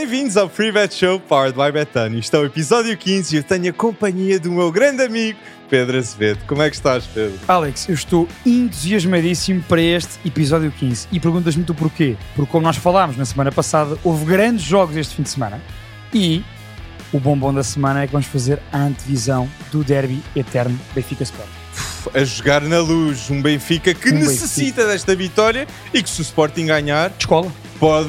Bem-vindos ao Free Bet Show Powered by Betano. Isto é o episódio 15 e eu tenho a companhia do meu grande amigo Pedro Azevedo. Como é que estás, Pedro? Alex, eu estou entusiasmadíssimo para este episódio 15 e perguntas-me tu porquê? Porque como nós falámos na semana passada, houve grandes jogos este fim de semana e o bombom da semana é que vamos fazer a antevisão do derby eterno Benfica Sport. A jogar na luz, um Benfica que Um necessita desta vitória e que se o Sporting ganhar Escola. Pode,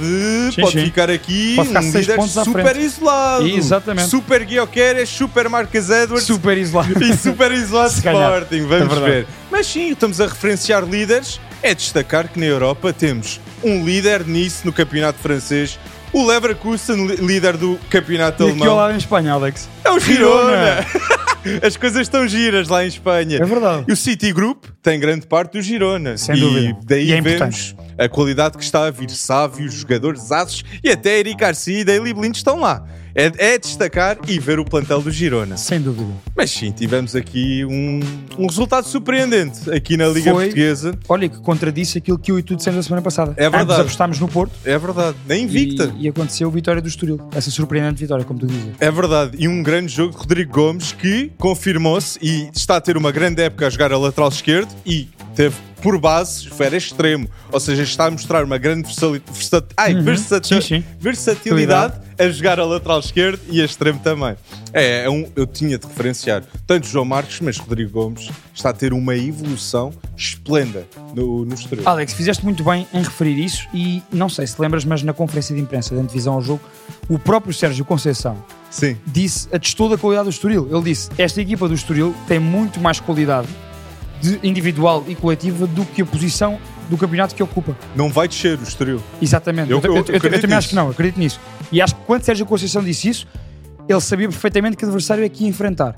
Sim, pode sim. ficar aqui Pode ficar um líder super isolado. Exatamente. Super Guioqueres, super Marcas Edwards Super isolado. e super isolado. Sporting. Vamos É ver. Mas sim, estamos a referenciar líderes. É destacar que na Europa temos um líder nisso no campeonato francês. O Leverkusen, líder do campeonato E aqui ao alemão. lado em Espanha, Alex. É o Girona. Girona. As coisas estão giras lá em Espanha. É verdade. E o City Group tem grande parte do Girona. Sem e dúvida. daí E é vemos a qualidade que está a vir. Sávios, jogadores aços e até Eric Garcia e Daily Blind estão lá. É, é destacar e ver o plantel do Girona. Sem dúvida. Mas sim, tivemos aqui um, um resultado surpreendente aqui na Liga Foi- Portuguesa. Olha, que contradisse aquilo que eu e tu dissemos na semana passada. É verdade. Ambos apostámos no Porto É verdade. Na invicta. e, e aconteceu a vitória do Estoril. Essa surpreendente vitória, como tu dizes. É verdade. E um grande jogo de Rodrigo Gomes que confirmou-se e está a ter uma grande época a jogar a lateral esquerdo e teve por base, era extremo. Ou seja, está a mostrar uma grande versali- versa- ai, Uhum. Sim, sim. versatilidade a jogar a lateral esquerdo e a extremo também. É, é um, eu tinha de referenciar tanto João Marcos, mas Rodrigo Gomes está a ter uma evolução esplenda no, no exterior. Alex, fizeste muito bem em referir isso e não sei se lembras, mas na conferência de imprensa da antevisão ao jogo, o próprio Sérgio Conceição Sim. disse, atestou da qualidade do Estoril. Ele disse, esta equipa do Estoril tem muito mais qualidade de individual e coletiva do que a posição do campeonato que ocupa. Não vai descer o exterior. Exatamente. Eu- Eu, eu- eu também acho nisso. que não, acredito nisso. E acho que quando Sérgio Conceição disse isso, ele sabia perfeitamente que adversário é que ia enfrentar.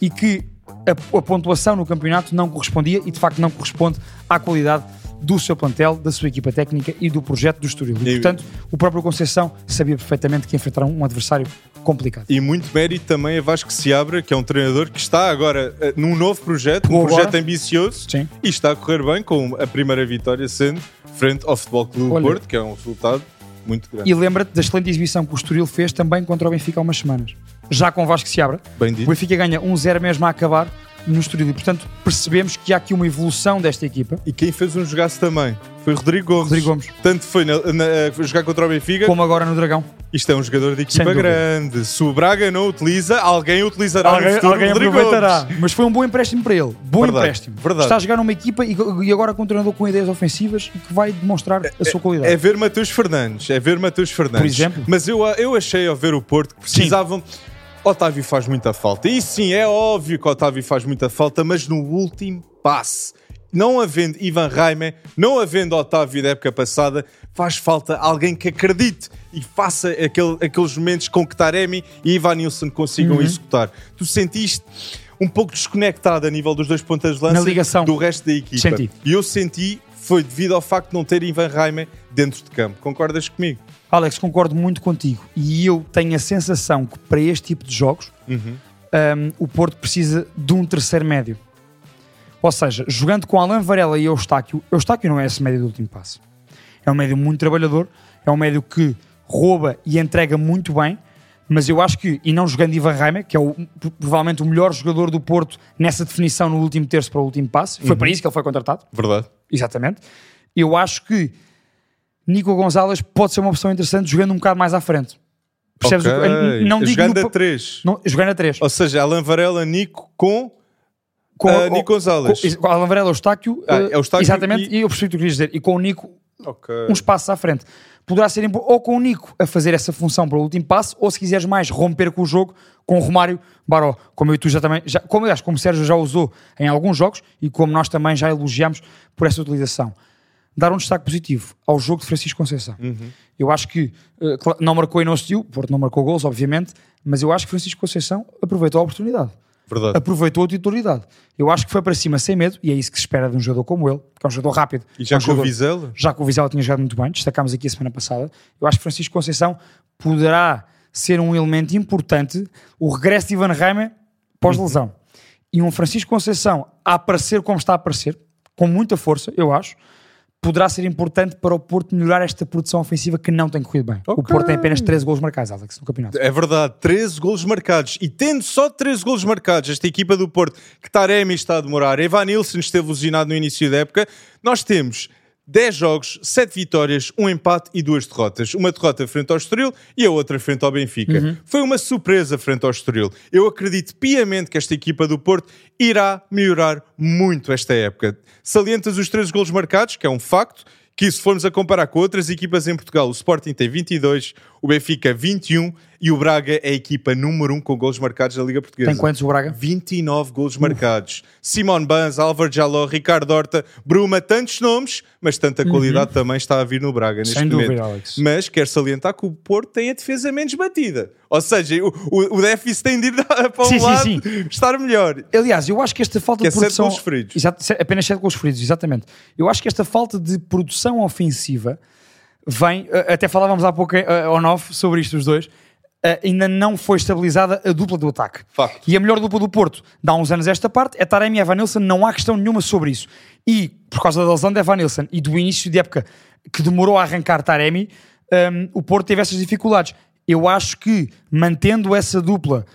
E que a, a pontuação no campeonato não correspondia e de facto não corresponde à qualidade do seu plantel, da sua equipa técnica e do projeto do Estoril. E, E- portanto, o próprio Conceição sabia perfeitamente que ia enfrentar um adversário complicado. E muito mérito também a Vasco Seabra, que é um treinador que está agora eh, num novo projeto, um projeto ambicioso Sim. e está a correr bem com a primeira vitória sendo frente ao Futebol Clube Olha. Porto, que é um resultado muito grande. E lembra-te da excelente exibição que o Estoril fez também contra o Benfica há umas semanas. Já com o Vasco se abra, Bem o dito. Benfica ganha 1-0 mesmo a acabar no Estoril. E, portanto, percebemos que há aqui uma evolução desta equipa. E quem fez um jogaço também foi Rodrigo Gomes. Rodrigo Gomes. Tanto foi na, na- jogar contra o Benfica, Como agora no Dragão. isto é um jogador de equipa grande. Se o Braga não utiliza, alguém utilizará no Alguém, futuro alguém Rodrigo aproveitará. Gomes. Mas foi um bom empréstimo para ele. Bom Verdade, empréstimo. verdade. Está a jogar numa equipa e, e agora com um treinador com ideias ofensivas e que vai demonstrar a sua qualidade. É ver Mateus Fernandes, é ver Mateus Fernandes. Por exemplo? Mas eu, eu achei ao ver o Porto que precisavam. Otávio faz muita falta. E sim, é óbvio que Otávio faz muita falta, mas no último passe, não havendo Ivan Raime, não havendo Otávio da época passada, faz falta alguém que acredite e faça aquele- aqueles momentos com que Taremi e Ivan Nilsson consigam Uhum. executar. Tu sentiste um pouco desconectado a nível dos dois pontas de lança do resto da equipa. Senti. E eu senti foi devido ao facto de não ter Ivan Raime dentro de campo. Concordas comigo? Alex, concordo muito contigo. E eu tenho a sensação que para este tipo de jogos Uhum. um, o Porto precisa de um terceiro médio. Ou seja, jogando com Alan Varela e Eustáquio, Eustáquio não é esse médio do último passo. É um médio muito trabalhador, é um médio que rouba e entrega muito bem, mas eu acho que, e não jogando Ivan Raime, que é o- provavelmente o melhor jogador do Porto nessa definição no último terço para o último passo, foi para isso que ele foi contratado, Verdade. Exatamente. Eu acho que Nico Gonzalez pode ser uma opção interessante jogando um bocado mais à frente. Percebes? o que- Ok. Não Jogando no- a 3. não, jogando a 3. Ou seja, Alan Varela, Nico com, com o- Nico Gonzalez. com, Alan Varela, Eustáquio, Ah, eh, Eustáquio exatamente, e- e... eu percebi o que tu querias dizer, e com o Nico Ok. uns passos à frente. Poderá ser ou com o Nico a fazer essa função para o último passo, ou se quiseres mais romper com o jogo, com o Romário Baró, como eu e tu já também, já, como aliás, como o Sérgio já usou em alguns jogos e como nós também já elogiamos por essa utilização. Dar um destaque positivo ao jogo de Francisco Conceição. Eu acho que eh, não marcou e não assistiu, o Porto não marcou gols, obviamente, mas eu acho que Francisco Conceição aproveitou a oportunidade Verdade. aproveitou a titularidade. Eu acho que foi para cima sem medo, e é isso que se espera de um jogador como ele, que é um jogador rápido. E já é um com o jogador- Vizela? Já que o Vizela tinha jogado muito bem, destacámos aqui a semana passada. Eu acho que Francisco Conceição poderá ser um elemento importante. O regresso de Ivan Reimer pós-lesão. E um Francisco Conceição a aparecer como está a aparecer, com muita força, eu acho, poderá ser importante para o Porto melhorar esta produção ofensiva que não tem corrido bem. O Ok. Porto tem apenas 13 golos marcados, Alex, no campeonato. É verdade, 13 golos marcados. E tendo só 13 golos marcados, esta equipa do Porto, que Taremi está a demorar, Evan Nilsson esteve lesionado no início da época, nós temos 10 jogos, 7 vitórias, um empate e duas derrotas. Uma derrota frente ao Estoril e a outra frente ao Benfica. Foi uma surpresa frente ao Estoril. Eu acredito piamente que esta equipa do Porto irá melhorar muito esta época. Salientas os 13 golos marcados, que é um facto, que se formos a comparar com outras equipas em Portugal, o Sporting tem 22, o Benfica 21 e o Braga é a equipa número 1 com golos marcados na Liga Portuguesa. Tem quantos o Braga? 29 golos marcados. Simone Banz, Álvaro Jaló, Ricardo Horta, Bruma, tantos nomes, mas tanta qualidade também está a vir no Braga neste Uhum. Sem momento. dúvida, Alex. Mas quero salientar que o Porto tem a defesa menos batida. Ou seja, o, o, o déficit tem de ir para um Sim, sim, lado sim. estar melhor. Aliás, eu acho que esta falta Que é de sete produção. golos feridos. Exato, apenas 7 gols feridos, exatamente. Eu acho que esta falta de produção ofensiva vem. eh, Até falávamos há pouco eh, on off sobre isto, os dois. eh, ainda não foi estabilizada a dupla do ataque. Facto. E a melhor dupla do Porto, dá uns anos esta parte, é Taremi e Evan Nilsson, não há questão nenhuma sobre isso. E por causa da lesão de Evan Nilsson e do início de época que demorou a arrancar Taremi, hum, o Porto teve essas dificuldades. Eu acho que mantendo essa dupla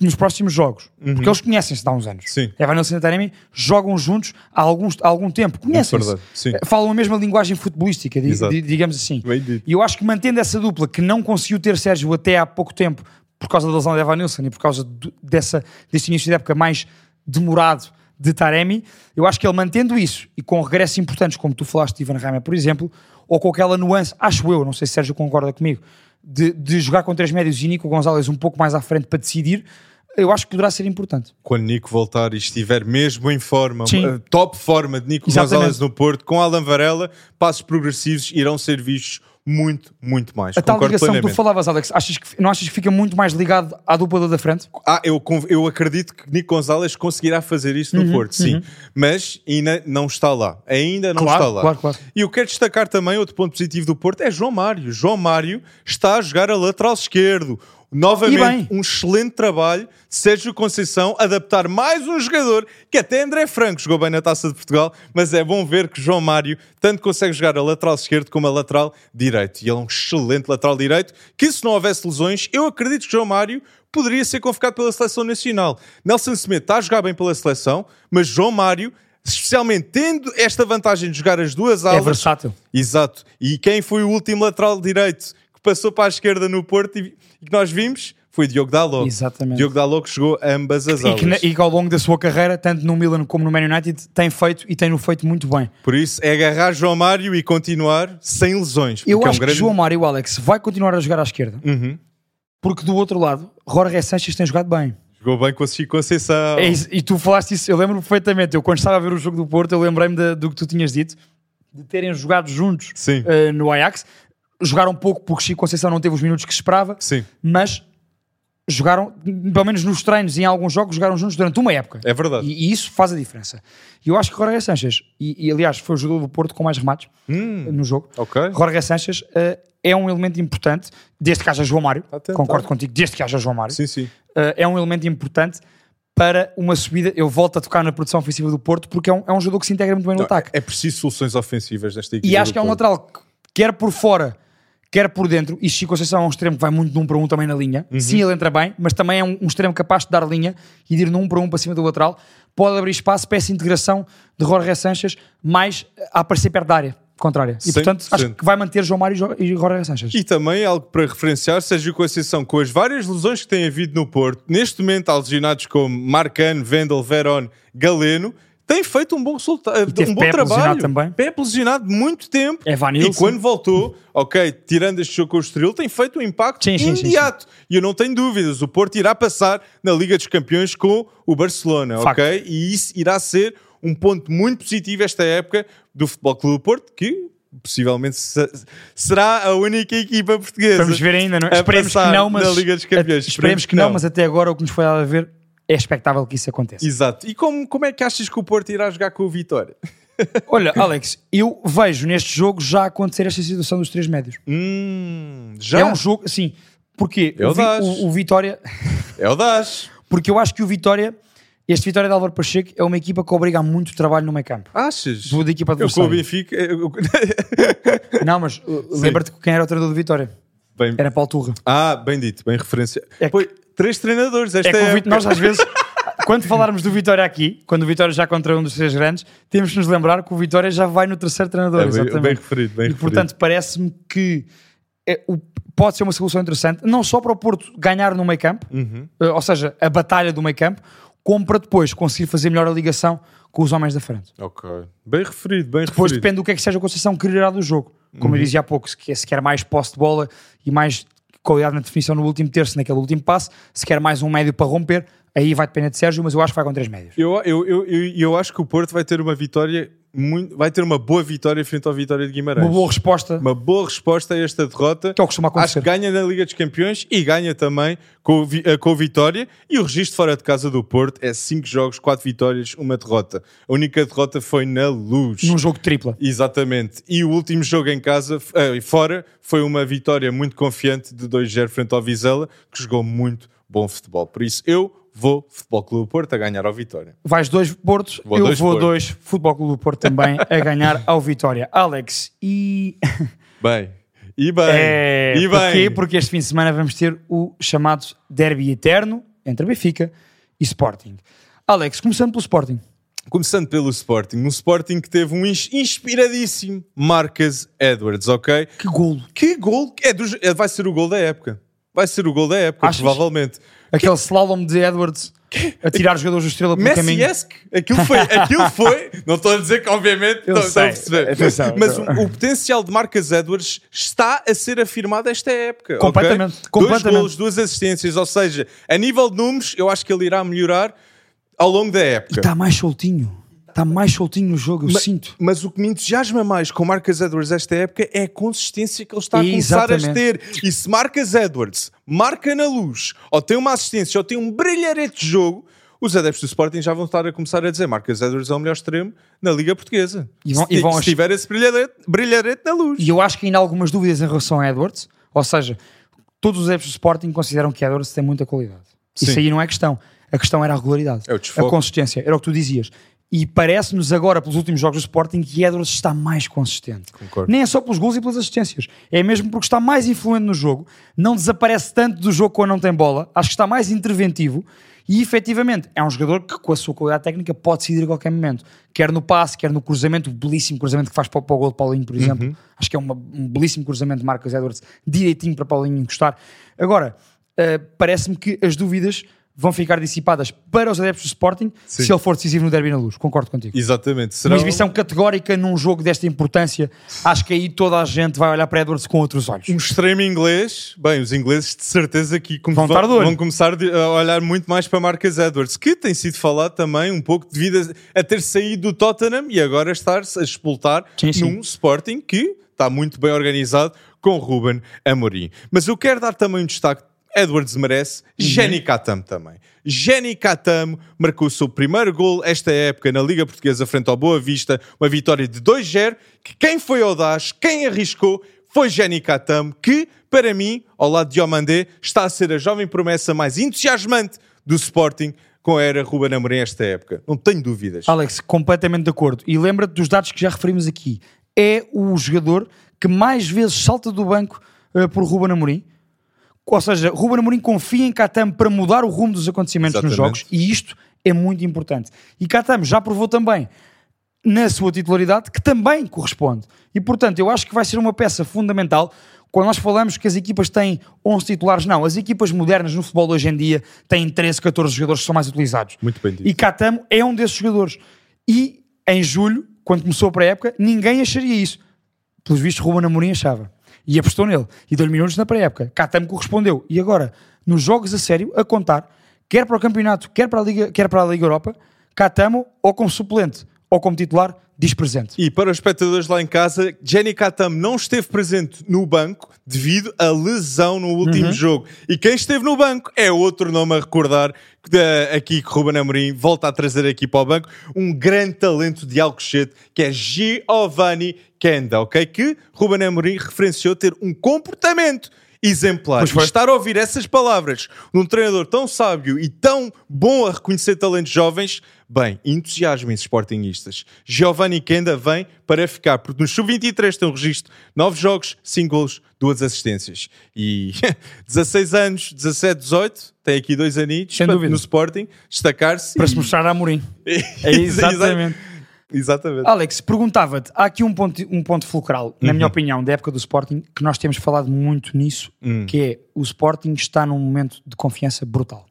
nos próximos jogos, porque eles conhecem-se há uns anos. Uhum. Sim. Evan Nilsson e Taremi jogam juntos há, alguns, há algum tempo, conhecem-se. Eh, Falam a mesma linguagem futebolística, di- di- digamos assim. E eu acho que mantendo essa dupla que não conseguiu ter Sérgio até há pouco tempo por causa da lesão de Evan Nilsson e por causa do- dessa, desse início de época mais demorado de Taremi, eu acho que ele mantendo isso e com regressos importantes, como tu falaste de Ivan Reimer, por exemplo, ou com aquela nuance, acho eu, não sei se Sérgio concorda comigo, de, de jogar com três médios e Nico Gonzalez um pouco mais à frente para decidir, eu acho que poderá ser importante. Quando Nico voltar e estiver mesmo em forma, Sim. eh, top forma de Nico Exatamente. Gonzalez no Porto, com Alan Varela, passos progressivos irão ser vistos muito, muito mais. A tal Concordo ligação que tu plenamente. falavas, Alex, achas que, não achas que fica muito mais ligado à dupla da frente? Ah, eu, eu acredito que Nico Gonzalez conseguirá fazer isso Uhum, no Porto, sim. Mas ainda não está lá. Ainda não Claro, está lá. claro, claro. E eu quero destacar também outro ponto positivo do Porto é João Mário. João Mário está a jogar a lateral esquerdo. Novamente, um excelente trabalho Sérgio Conceição adaptar mais um jogador que até André Franco jogou bem na Taça de Portugal, mas é bom ver que João Mário tanto consegue jogar a lateral esquerdo como a lateral direito. E ele é um excelente lateral direito que se não houvesse lesões, eu acredito que João Mário poderia ser convocado pela Seleção Nacional. Nelson Semedo está a jogar bem pela Seleção, mas João Mário, especialmente tendo esta vantagem de jogar as duas É alas, versátil. Exato. E quem foi o último lateral direito passou para a esquerda no Porto e e que nós vimos foi Diogo Dalot. Exatamente. Diogo Dalot que jogou ambas as E alas. que, e que ao longo da sua carreira, tanto no Milan como no Man United, tem feito e tem-no feito muito bem. Por isso é agarrar João Mário e continuar sem lesões. Eu é um acho grande... que João Mário, Alex, vai continuar a jogar à esquerda, Uhum. porque do outro lado, Jorge Sanches tem jogado bem. Jogou bem com a Chico Conceição. É isso, e tu falaste isso, eu lembro perfeitamente. Eu, quando estava a ver o jogo do Porto, eu lembrei-me do que tu tinhas dito, de terem jogado juntos eh, no Ajax. Jogaram pouco porque Chico Conceição não teve os minutos que esperava, Sim, mas jogaram, pelo menos nos treinos e em alguns jogos, jogaram juntos durante uma época. é verdade. E, e isso faz a diferença. E eu acho que Jorge Sanches, e, e, aliás foi o jogador do Porto com mais remates Hum, no jogo, ok. Jorge Sanches eh, é um elemento importante, desde que haja João Mário, concordo contigo, desde que haja João Mário, Sim, sim. eh, é um elemento importante para uma subida. Eu volto a tocar na produção ofensiva do Porto porque é um, é um jogador que se integra muito bem no ataque. É preciso soluções ofensivas nesta equipe. E acho que é um lateral que, quer por fora, quer por dentro, e Chico Conceição é um extremo que vai muito de um para um também na linha. Uhum. Sim, ele entra bem, mas também é um, um extremo capaz de dar linha e de ir num um para um para cima do lateral. Pode abrir espaço para essa integração de Jorge Sanches mais a aparecer perto da área contrária. E portanto, acho 100%. que vai manter João Mário e Jo- Jorge Sanches. E também algo para referenciar, Sérgio Conceição, com as várias lesões que tem havido no Porto, neste momento há lesionados como Marcano, Vendel, Verón, Galeno, tem feito um bom resultado, teve um bom trabalho. também. Pepe lesionado muito tempo. Evan e quando voltou, ok, tirando este jogo com o Estoril, tem feito um impacto Sim, sim, sim, imediato. E eu não tenho dúvidas, o Porto irá passar na Liga dos Campeões com o Barcelona, Facto. ok? E isso irá ser um ponto muito positivo esta época do Futebol Clube do Porto, que possivelmente se- será a única equipa portuguesa. Vamos ver ainda, não é? Esperemos que não, mas na Liga dos Campeões. esperemos que não, mas até agora o que nos foi dado a ver é expectável que isso aconteça. Exato. E como, como é que achas que o Porto irá jogar com o Vitória? Olha, Alex, eu vejo neste jogo já acontecer esta situação dos três médios. Hum, já? É um jogo, assim, porque É o o, o- o Vitória, É o Dash. porque eu acho que o Vitória Este Vitória de Álvaro Pacheco é uma equipa que obriga a muito trabalho no meio campo. Achas? Do, da equipa Eu com o adversária. Benfica. eu- Não, mas lembra-te quem era o treinador do Vitória? Bem- Era Paulo Turra. Ah, bem dito, bem referência. É que- três treinadores. Esta É que é nós às vezes, quando falarmos do Vitória aqui, quando o Vitória já contra um dos três grandes, temos que nos lembrar que o Vitória já vai no terceiro treinador. É bem, exatamente. bem referido, bem e referido. portanto parece-me que é, o- pode ser uma solução interessante, não só para o Porto ganhar no meio campo, Uhum. eh, ou seja, a batalha do meio campo, como para depois conseguir fazer melhor a ligação com os homens da frente. Ok. Bem referido, bem Depois referido. depende do que é que seja a Conceição quererá do jogo. Como Uhum. eu dizia há pouco, se quer, se quer mais posse de bola e mais qualidade na definição no último terço, naquele último passe, se quer mais um médio para romper, aí vai depender de Sérgio, mas eu acho que vai com três médios. Eu, eu, eu, eu, eu acho que o Porto vai ter uma vitória, muito, vai ter uma boa vitória frente ao Vitória de Guimarães. Uma boa resposta, Uma boa resposta a esta derrota. que é o que costuma Acho que acontecer. ganha na Liga dos Campeões e ganha também com, Vi- eh, com Vitória. E o registro fora de casa do Porto é 5 jogos, 4 vitórias, uma derrota. A única derrota foi na luz. Num jogo tripla. Exatamente. E o último jogo em casa, eh, fora, foi uma vitória muito confiante de 2-0 frente ao Vizela, que jogou muito bom futebol. Por isso, eu vou Futebol Clube Porto a ganhar ao Vitória. Vais dois Portos, Vou eu dois vou Porto. dois Futebol Clube do Porto também a ganhar ao Vitória. Alex, e Bem, e bem, É, e porquê? bem. Porque este fim de semana vamos ter o chamado Derby Eterno entre Benfica e Sporting. Alex, começando pelo Sporting. Começando pelo Sporting, um Sporting que teve um ins- inspiradíssimo Marcus Edwards, ok? Que golo. Que gol! É dos- é- vai ser o gol da época. Vai ser o gol da época, Achas? provavelmente. Aquele slalom de Edwards a tirar os jogadores do Estrela pelo caminho. Messi-esque. Aquilo foi, aquilo foi. Não estou a dizer que, obviamente, Eu estão sei. a perceber. Atenção. Mas o, o potencial de Marcus Edwards está a ser afirmado esta época. Completamente, Dois completamente. golos, duas assistências. Ou seja, a nível de números, eu acho que ele irá melhorar ao longo da época. Está mais soltinho. Está mais soltinho no jogo, eu Ma- sinto. Mas o que me entusiasma mais com Marcus Edwards esta época é a consistência que ele está a começar a ter. E se Marcus Edwards marca na luz, ou tem uma assistência, ou tem um brilharete de jogo, os adeptos do Sporting já vão estar a começar a dizer Marcus Edwards é o melhor extremo na Liga Portuguesa. E vão- se, e vão se tiver esse brilharete, brilharete na luz. E eu acho que ainda há algumas dúvidas em relação a Edwards. Ou seja, todos os adeptos do Sporting consideram que Edwards tem muita qualidade. Isso Sim. aí não é questão. A questão era a regularidade. É a consistência. Era o que tu dizias. E parece-nos agora, pelos últimos jogos do Sporting, que Edwards está mais consistente. Concordo. Nem é só pelos gols e pelas assistências. É mesmo porque está mais influente no jogo. Não desaparece tanto do jogo quando não tem bola. Acho que está mais interventivo. E efetivamente é um jogador que, com a sua qualidade técnica, pode decidir a qualquer momento. Quer no passe, quer no cruzamento, o belíssimo cruzamento que faz para, para o gol de Paulinho, por exemplo. Acho que é uma- um belíssimo cruzamento de Marcos Edwards, direitinho para Paulinho encostar. Agora, eh, parece-me que as dúvidas vão ficar dissipadas para os adeptos do Sporting Sim. se ele for decisivo no derby na luz. Concordo contigo. Exatamente. Será Uma exibição categórica num jogo desta importância, acho que aí toda a gente vai olhar para Edwards com outros olhos. um extremo inglês. Bem, os ingleses de certeza que Vão estar olho. vão começar a olhar muito mais para Marcus Edwards, que tem sido falado também um pouco devido a, a ter saído do Tottenham e agora estar-se a expultar Sim, sim. num Sporting que está muito bem organizado com Ruben Amorim. Mas eu quero dar também um destaque. Edwards merece, Uhum. Jenny Katam também. Jenny Katam marcou o seu primeiro gol esta época na Liga Portuguesa frente ao Boa Vista, uma vitória de 2-0, que quem foi audaz, quem arriscou, foi Jenny Katam, que, para mim, ao lado de Omandé, está a ser a jovem promessa mais entusiasmante do Sporting com a era Ruben Amorim esta época. Não tenho dúvidas. Alex, completamente de acordo. E lembra-te dos dados que já referimos aqui. É o jogador que mais vezes salta do banco eh, por Ruben Amorim. Ou seja, Ruben Amorim confia em Katam para mudar o rumo dos acontecimentos nos Exatamente. jogos e isto é muito importante. E Katam já provou também na sua titularidade que também corresponde. E portanto, eu acho que vai ser uma peça fundamental quando nós falamos que as equipas têm 11 titulares, não. As equipas modernas no futebol de hoje em dia têm 13, 14 jogadores que são mais utilizados. Muito bem dito. E Catamo é um desses jogadores. E em julho, quando começou a pré-época, ninguém acharia isso. Pelos vistos, Ruben Amorim achava. E apostou nele. E deu-lhe minutos na pré-época. Catamo correspondeu. E agora, nos jogos a sério, a contar, quer para o campeonato, quer para a Liga, quer para a Liga Europa, Catamo, ou como suplente, ou como titular, diz presente. E para os espectadores lá em casa, Jenny Katam não esteve presente no banco devido à lesão no Uhum. último jogo. E quem esteve no banco é outro nome a recordar eh, aqui que Ruben Amorim volta a trazer aqui para o banco um grande talento de Alcochete que é Giovanni Kenda, ok? Que Ruben Amorim referenciou ter um comportamento exemplar. Pois foi. Estar a ouvir essas palavras de um treinador tão sábio e tão bom a reconhecer talentos jovens, bem, entusiasmem-se, Sportingistas. Giovanni Kenda vem para ficar, porque no Sub-23 tem um registro 9 jogos, 5 golos, 2 assistências. E 16 anos, 17, 18, tem aqui dois anitos Sem para- dúvida. no Sporting, destacar-se. Para e- se mostrar a Amorim. É Exa- exatamente. Exatamente. Alex, perguntava-te, há aqui um ponto, um ponto fulcral, na minha opinião, da época do Sporting, que nós temos falado muito nisso, que é o Sporting está num momento de confiança brutal.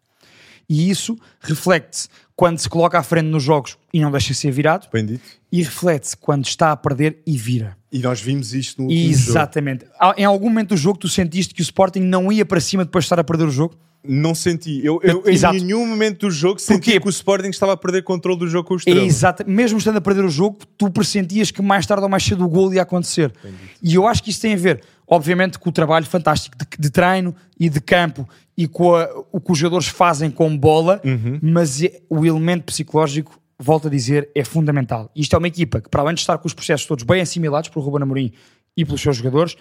E isso reflete-se quando se coloca à frente nos jogos e não deixa ser virado, Bem dito. e reflete-se quando está a perder e vira. E nós vimos isto no último jogo. Exatamente. Há- Em algum momento do jogo tu sentiste que o Sporting não ia para cima depois de estar a perder o jogo? Não senti. Eu, eu, em nenhum momento do jogo senti Porquê? que o Sporting estava a perder controle do jogo com o Estrela. exato. Mesmo estando a perder o jogo, tu pressentias que mais tarde ou mais cedo o gol ia acontecer. E eu acho que isso tem a ver, obviamente, com o trabalho fantástico de, de treino e de campo e com a- o que os jogadores fazem com bola, mas é- o elemento psicológico, volto a dizer, é fundamental. Isto é uma equipa que, para além de estar com os processos todos bem assimilados por Ruben Amorim e pelos seus jogadores,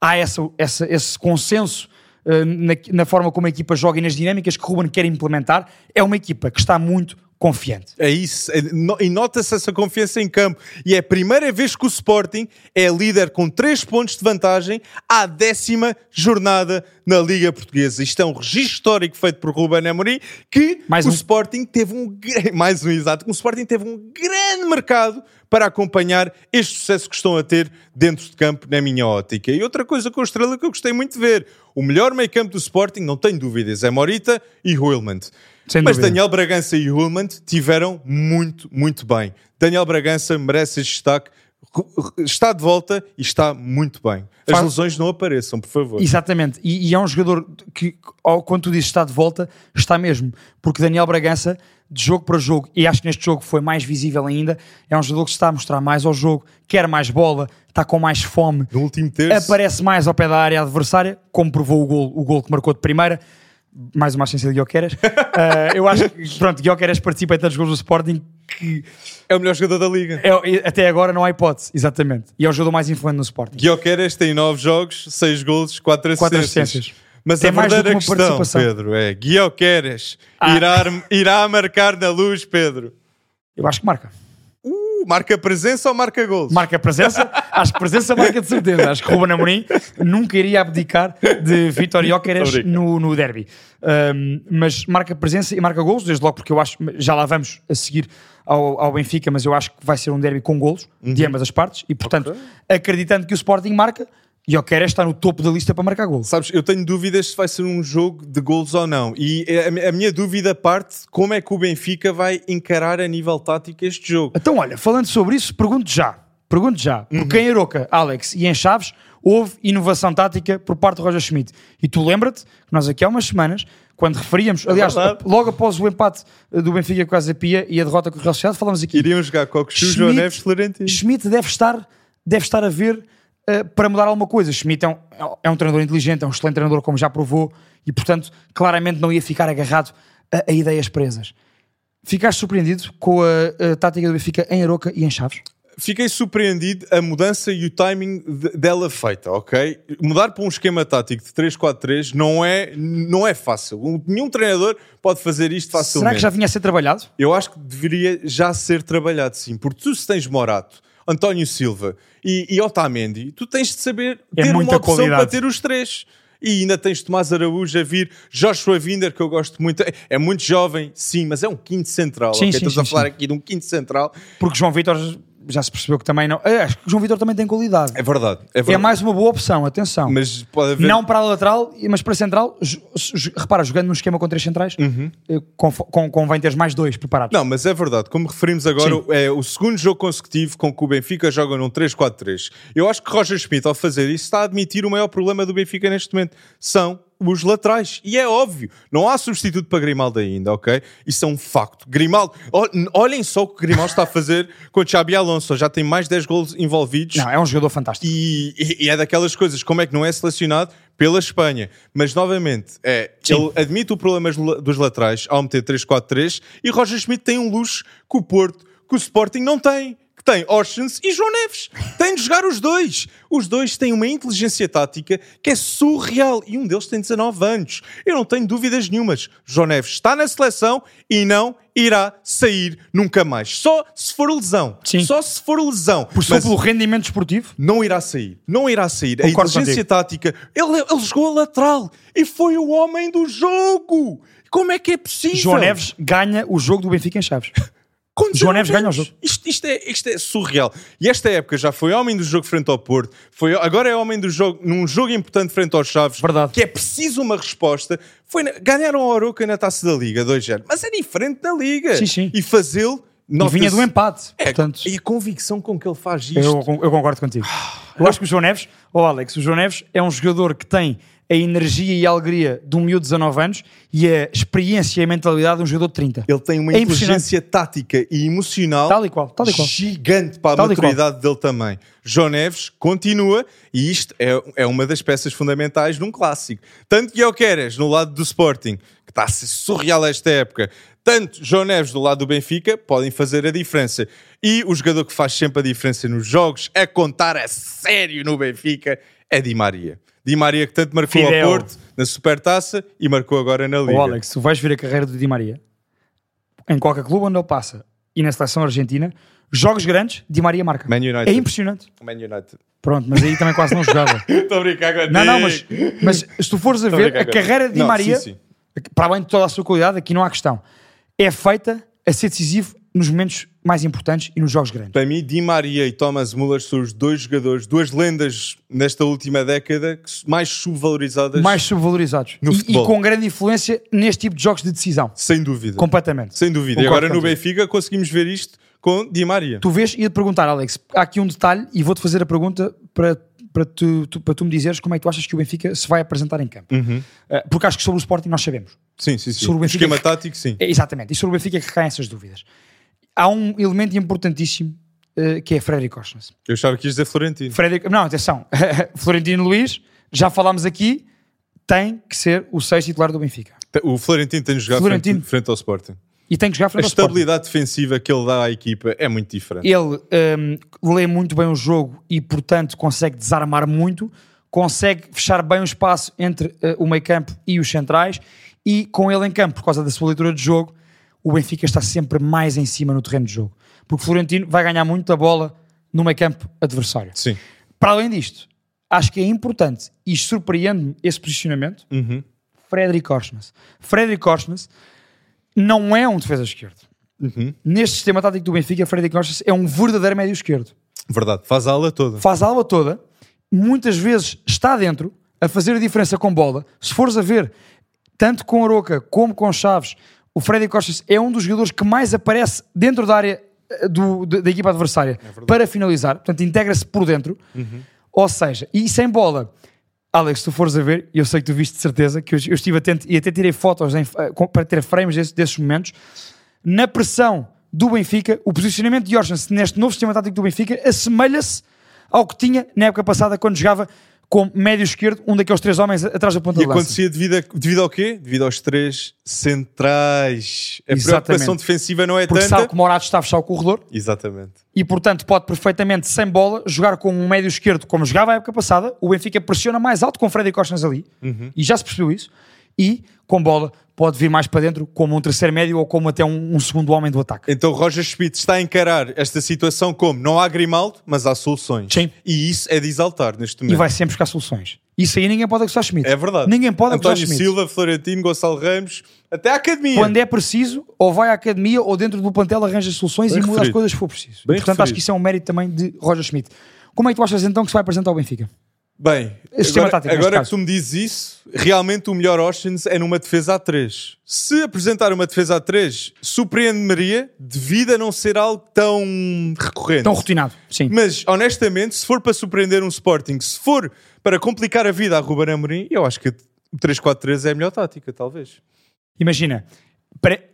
há essa, essa- esse consenso eh, na, na forma como a equipa joga e nas dinâmicas que Ruben quer implementar. É uma equipa que está muito confiante. É isso. É, e nota-se essa confiança em campo. E é a primeira vez que o Sporting é líder com 3 pontos de vantagem à décima jornada na Liga Portuguesa. Isto é um registro histórico feito por Ruben Amorim que Mais o um. Sporting teve um... Mais um, exato. O Sporting teve um grande mercado para acompanhar este sucesso que estão a ter dentro de campo, na minha ótica. E outra coisa com o Estrela que eu gostei muito de ver. O melhor meio campo do Sporting, não tenho dúvidas, é Morita e Huilman. Sem Mas dúvida. Daniel Bragança e Hullman tiveram muito, muito bem. Daniel Bragança merece este destaque. Está de volta e está muito bem. As Faz- lesões não apareçam, por favor. Exatamente, e, e é um jogador que, ao- quando tu dizes está de volta, está mesmo, porque Daniel Bragança, de jogo para jogo, e acho que neste jogo foi mais visível ainda, é um jogador que se está a mostrar mais ao jogo, quer mais bola, está com mais fome, No último terço, aparece mais ao pé da área adversária, como provou o gol, o gol que marcou de primeira. Mais uma assistência de Guioqueras. Uh, eu acho que, pronto, Guioqueras participa em tantos gols do Sporting que é o melhor jogador da liga. é- até agora não há hipótese, exatamente. E é o jogador mais influente no Sporting. Guioqueras tem 9 jogos, 6 golos, 4 Quatro assistências. assistências. Mas Tem a verdadeira questão. Pedro, é Guioqueras Ah. irá, irá marcar na luz, Pedro. Eu acho que marca. Marca presença ou marca golos? Marca presença, acho que presença marca de certeza. Acho que Ruben Amorim nunca iria abdicar de Vitor Jóqueres no, no derby. Um, mas marca presença e marca golos, desde logo porque eu acho, já lá vamos a seguir ao, ao Benfica, mas eu acho que vai ser um derby com golos de ambas as partes e, portanto, Ok. acreditando que o Sporting marca, Jóqueres está no topo da lista para marcar golos. Sabes, eu tenho dúvidas se vai ser um jogo de golos ou não. E a, mi- a minha dúvida parte como é que o Benfica vai encarar a nível tático este jogo. Então, olha, falando sobre isso, pergunto já. Pergunto já. Porque em Aroca, Alex e em Chaves houve inovação tática por parte do Roger Schmidt. E tu lembra-te que nós aqui há umas semanas, quando referíamos, aliás, verdade. logo após o empate eh, do Benfica com a Casa Pia e a derrota com o Real Sociedade, falamos aqui. Iriam jogar Schmidt- João Neves, Florentino. Schmidt deve estar, deve estar a ver eh, para mudar alguma coisa. Schmidt é um, é um treinador inteligente, é um excelente treinador, como já provou, e portanto, claramente não ia ficar agarrado a, a ideias presas. Ficaste surpreendido com a, a tática do Benfica em Aroca e em Chaves? Fiquei surpreendido a mudança e o timing de- dela feita, ok? Mudar para um esquema tático de 3-4-3 não é, não é fácil. Um- Nenhum treinador pode fazer isto facilmente. Será que já vinha a ser trabalhado? Eu acho que deveria já ser trabalhado, sim. Porque tu se tens Morato, António Silva e, e Otamendi, tu tens de saber É ter muita uma opção qualidade. para ter os três. E ainda tens Tomás Araújo a vir, Joshua Winder, que eu gosto muito. É, é muito jovem, sim, mas é um quinto central. Sim, ok? sim, Estamos sim, a falar sim. aqui de um quinto central. Porque João Vitor já se percebeu que também não. É, Acho que João Vitor também tem qualidade. É verdade. É, É, verdade. mais uma boa opção, atenção. Mas pode haver. Não para a lateral, mas para a central, repara, jogando num esquema com três centrais, eh, conf- com- convém teres mais dois preparados. Uhum. Não, mas é verdade. Como referimos agora, Sim. é o segundo jogo consecutivo com que o Benfica joga num 3-4-3. Eu acho que Roger Schmidt, ao fazer isso, está a admitir o maior problema do Benfica neste momento. São os laterais. E é óbvio. Não há substituto para Grimaldo ainda, ok? Isso é um facto. Grimaldo... ol- Olhem só o que Grimaldo está a fazer com o Xabi Alonso. Já tem mais 10 golos envolvidos. Não, é um jogador fantástico. E, e- e é daquelas coisas, como é que não é selecionado pela Espanha? Mas novamente, é, Sim. ele admite o problema dos- dos laterais ao meter 3-4-3 e Roger Schmidt tem um luxo que o Porto, que o Sporting não tem. Que tem Oceans e João Neves. Tem de jogar os dois. Os dois têm uma inteligência tática que é surreal e um deles tem 19 anos. Eu não tenho dúvidas nenhumas. João Neves está na seleção e não irá sair nunca mais. Só se for lesão. Sim. Só se for lesão. Por só pelo rendimento esportivo. não irá sair. Não irá sair. a Concordo inteligência tática. Ele, ele jogou a lateral e foi o homem do jogo. Como é que é possível? João Neves ganha o jogo do Benfica em Chaves. Com João 19 Neves ganha o anos. jogo. Isto, isto é, isto é surreal. E esta época já foi homem do jogo frente ao Porto, foi, agora é homem do jogo num jogo importante frente aos Chaves. Verdade. Que é preciso uma resposta. Foi ganharam a Oroca na taça da Liga, 2-0. Mas é diferente da Liga. Sim, sim. E fazê-lo. E nota-se- vinha do empate. É, Portanto, E a convicção com que ele faz isto. eu, eu concordo contigo. Eu acho que o João Neves, oh Alex, o João Neves é um jogador que tem a energia e a alegria de um miúdo de 19 anos e a experiência e a mentalidade de um jogador de 30. Ele tem uma É inteligência tática e emocional Tal e qual, tal e qual. gigante para a Tal maturidade dele também. João Neves continua e isto é, é uma das peças fundamentais num clássico. Tanto que Queres no lado do Sporting, que está a ser surreal esta época, tanto João Neves do lado do Benfica podem fazer a diferença. E o jogador que faz sempre a diferença nos jogos, a contar a sério no Benfica, é Di Maria. Di Maria que tanto marcou Fidel. ao Porto na Supertaça e marcou agora na Liga. Oh, Alex, tu vais ver a carreira do Di Maria em qualquer clube onde ele passa e na seleção argentina, jogos grandes, Di Maria marca. Man United. É impressionante. Man United. Pronto, mas aí também quase não jogava. Estou a brincar contigo. Não, não, mas, mas se tu fores a ver, a contigo. carreira de Di Não, Maria, sim, sim. para além de toda a sua qualidade, aqui não há questão. É feita a ser decisivo nos momentos mais importantes e nos jogos grandes. Para mim, Di Maria e Thomas Müller são os dois jogadores, duas lendas nesta última década mais subvalorizadas, Mais subvalorizados. No E- e, futebol. com grande influência neste tipo de jogos de decisão. sem dúvida. Completamente. Sem dúvida. E Concordo agora no. Benfica conseguimos ver isto com Di Maria. Tu vês e ia te perguntar, Alex, há aqui um detalhe e vou-te fazer a pergunta para, para, tu, tu- para tu me dizeres como é que tu achas que o Benfica se vai apresentar em campo. Uhum. Eh, porque acho que sobre o Sporting nós sabemos. Sim, sim, sim. Sobre o Benfica esquema que- tático, sim. Exatamente. E sobre o Benfica que caem essas dúvidas. Há um elemento importantíssimo eh, que é Frederic Oshnas. Eu achava que ias dizer Florentino. Frederic, não, atenção. Florentino Luís, já falámos aqui, tem que ser o seis titular do Benfica. O Florentino tem de jogar Florentino. frente, frente ao Sporting. E tem que jogar A frente ao Sporting. estabilidade defensiva que ele dá à equipa é muito diferente. Ele hum, lê muito bem o jogo e, portanto, consegue desarmar muito, consegue fechar bem o espaço entre eh, o meio campo e os centrais e com ele em campo, por causa da sua leitura de jogo, o Benfica está sempre mais em cima no terreno de jogo. Porque o Florentino vai ganhar muito a bola no meio campo adversário. Sim. Para além disto, acho que é importante e surpreende-me esse posicionamento, Uhum. Frederic Orsnes. Frederic Orsnes não é um defesa esquerdo. Uhum. Neste sistema tático do Benfica, Frederic Orsnes é um verdadeiro médio esquerdo. Verdade. Faz a ala toda. Faz a aula toda, muitas vezes está dentro, a fazer a diferença com bola. Se fores a ver, tanto com Aroca como com Chaves, o Frederic Orsnes é um dos jogadores que mais aparece dentro da área eh, do- da, da equipa adversária para finalizar, portanto integra-se por dentro. Ou seja, e sem bola, Alex, se tu fores a ver, e eu sei que tu viste de certeza, que eu, eu estive atento e até tirei fotos em- eh, para ter frames desse- desses momentos. Na pressão do Benfica, o posicionamento de Orsnes neste novo sistema tático do Benfica assemelha-se ao que tinha na época passada quando jogava com médio esquerdo, um daqueles três homens atrás da ponta E de lança. acontecia devido, a, devido ao quê? Devido aos três centrais. A Exatamente. preocupação defensiva não é Porque sabe tanta. que Morato está a fechar o corredor Exatamente. e, portanto, pode perfeitamente, sem bola, jogar com um médio esquerdo, como jogava a época passada. O Benfica pressiona mais alto com o Freddy Costas ali, e já se percebeu isso. E, com bola, pode vir mais para dentro, como um terceiro médio ou como até um, um segundo homem do ataque. Então Roger Schmidt está a encarar esta situação como não há Grimaldo, mas há soluções. Sim. E isso é de exaltar neste E momento. vai sempre buscar soluções. Isso aí ninguém pode acusar Schmidt. É verdade. Ninguém pode acusar António Schmidt. Silva, Florentino, Gonçalo Ramos, até a academia. Quando é preciso, ou vai à academia ou dentro do plantel arranja soluções Bem e muda as referido. coisas se for preciso. Bem Portanto, acho referido. que isso é um mérito também de Roger Schmidt. Como é que tu achas então que se vai apresentar ao Benfica? Bem, sistema agora, tático, agora que tu me dizes isso, realmente o melhor Oceans é numa defesa a 3. Se apresentar uma defesa a 3, surpreende-me devido a não ser algo tão recorrente. Tão rotinado, sim. Mas, honestamente, se for para surpreender um Sporting, se for para complicar a vida a Ruben Amorim, eu acho que o 3-4-3 é a melhor tática, talvez. Imagina,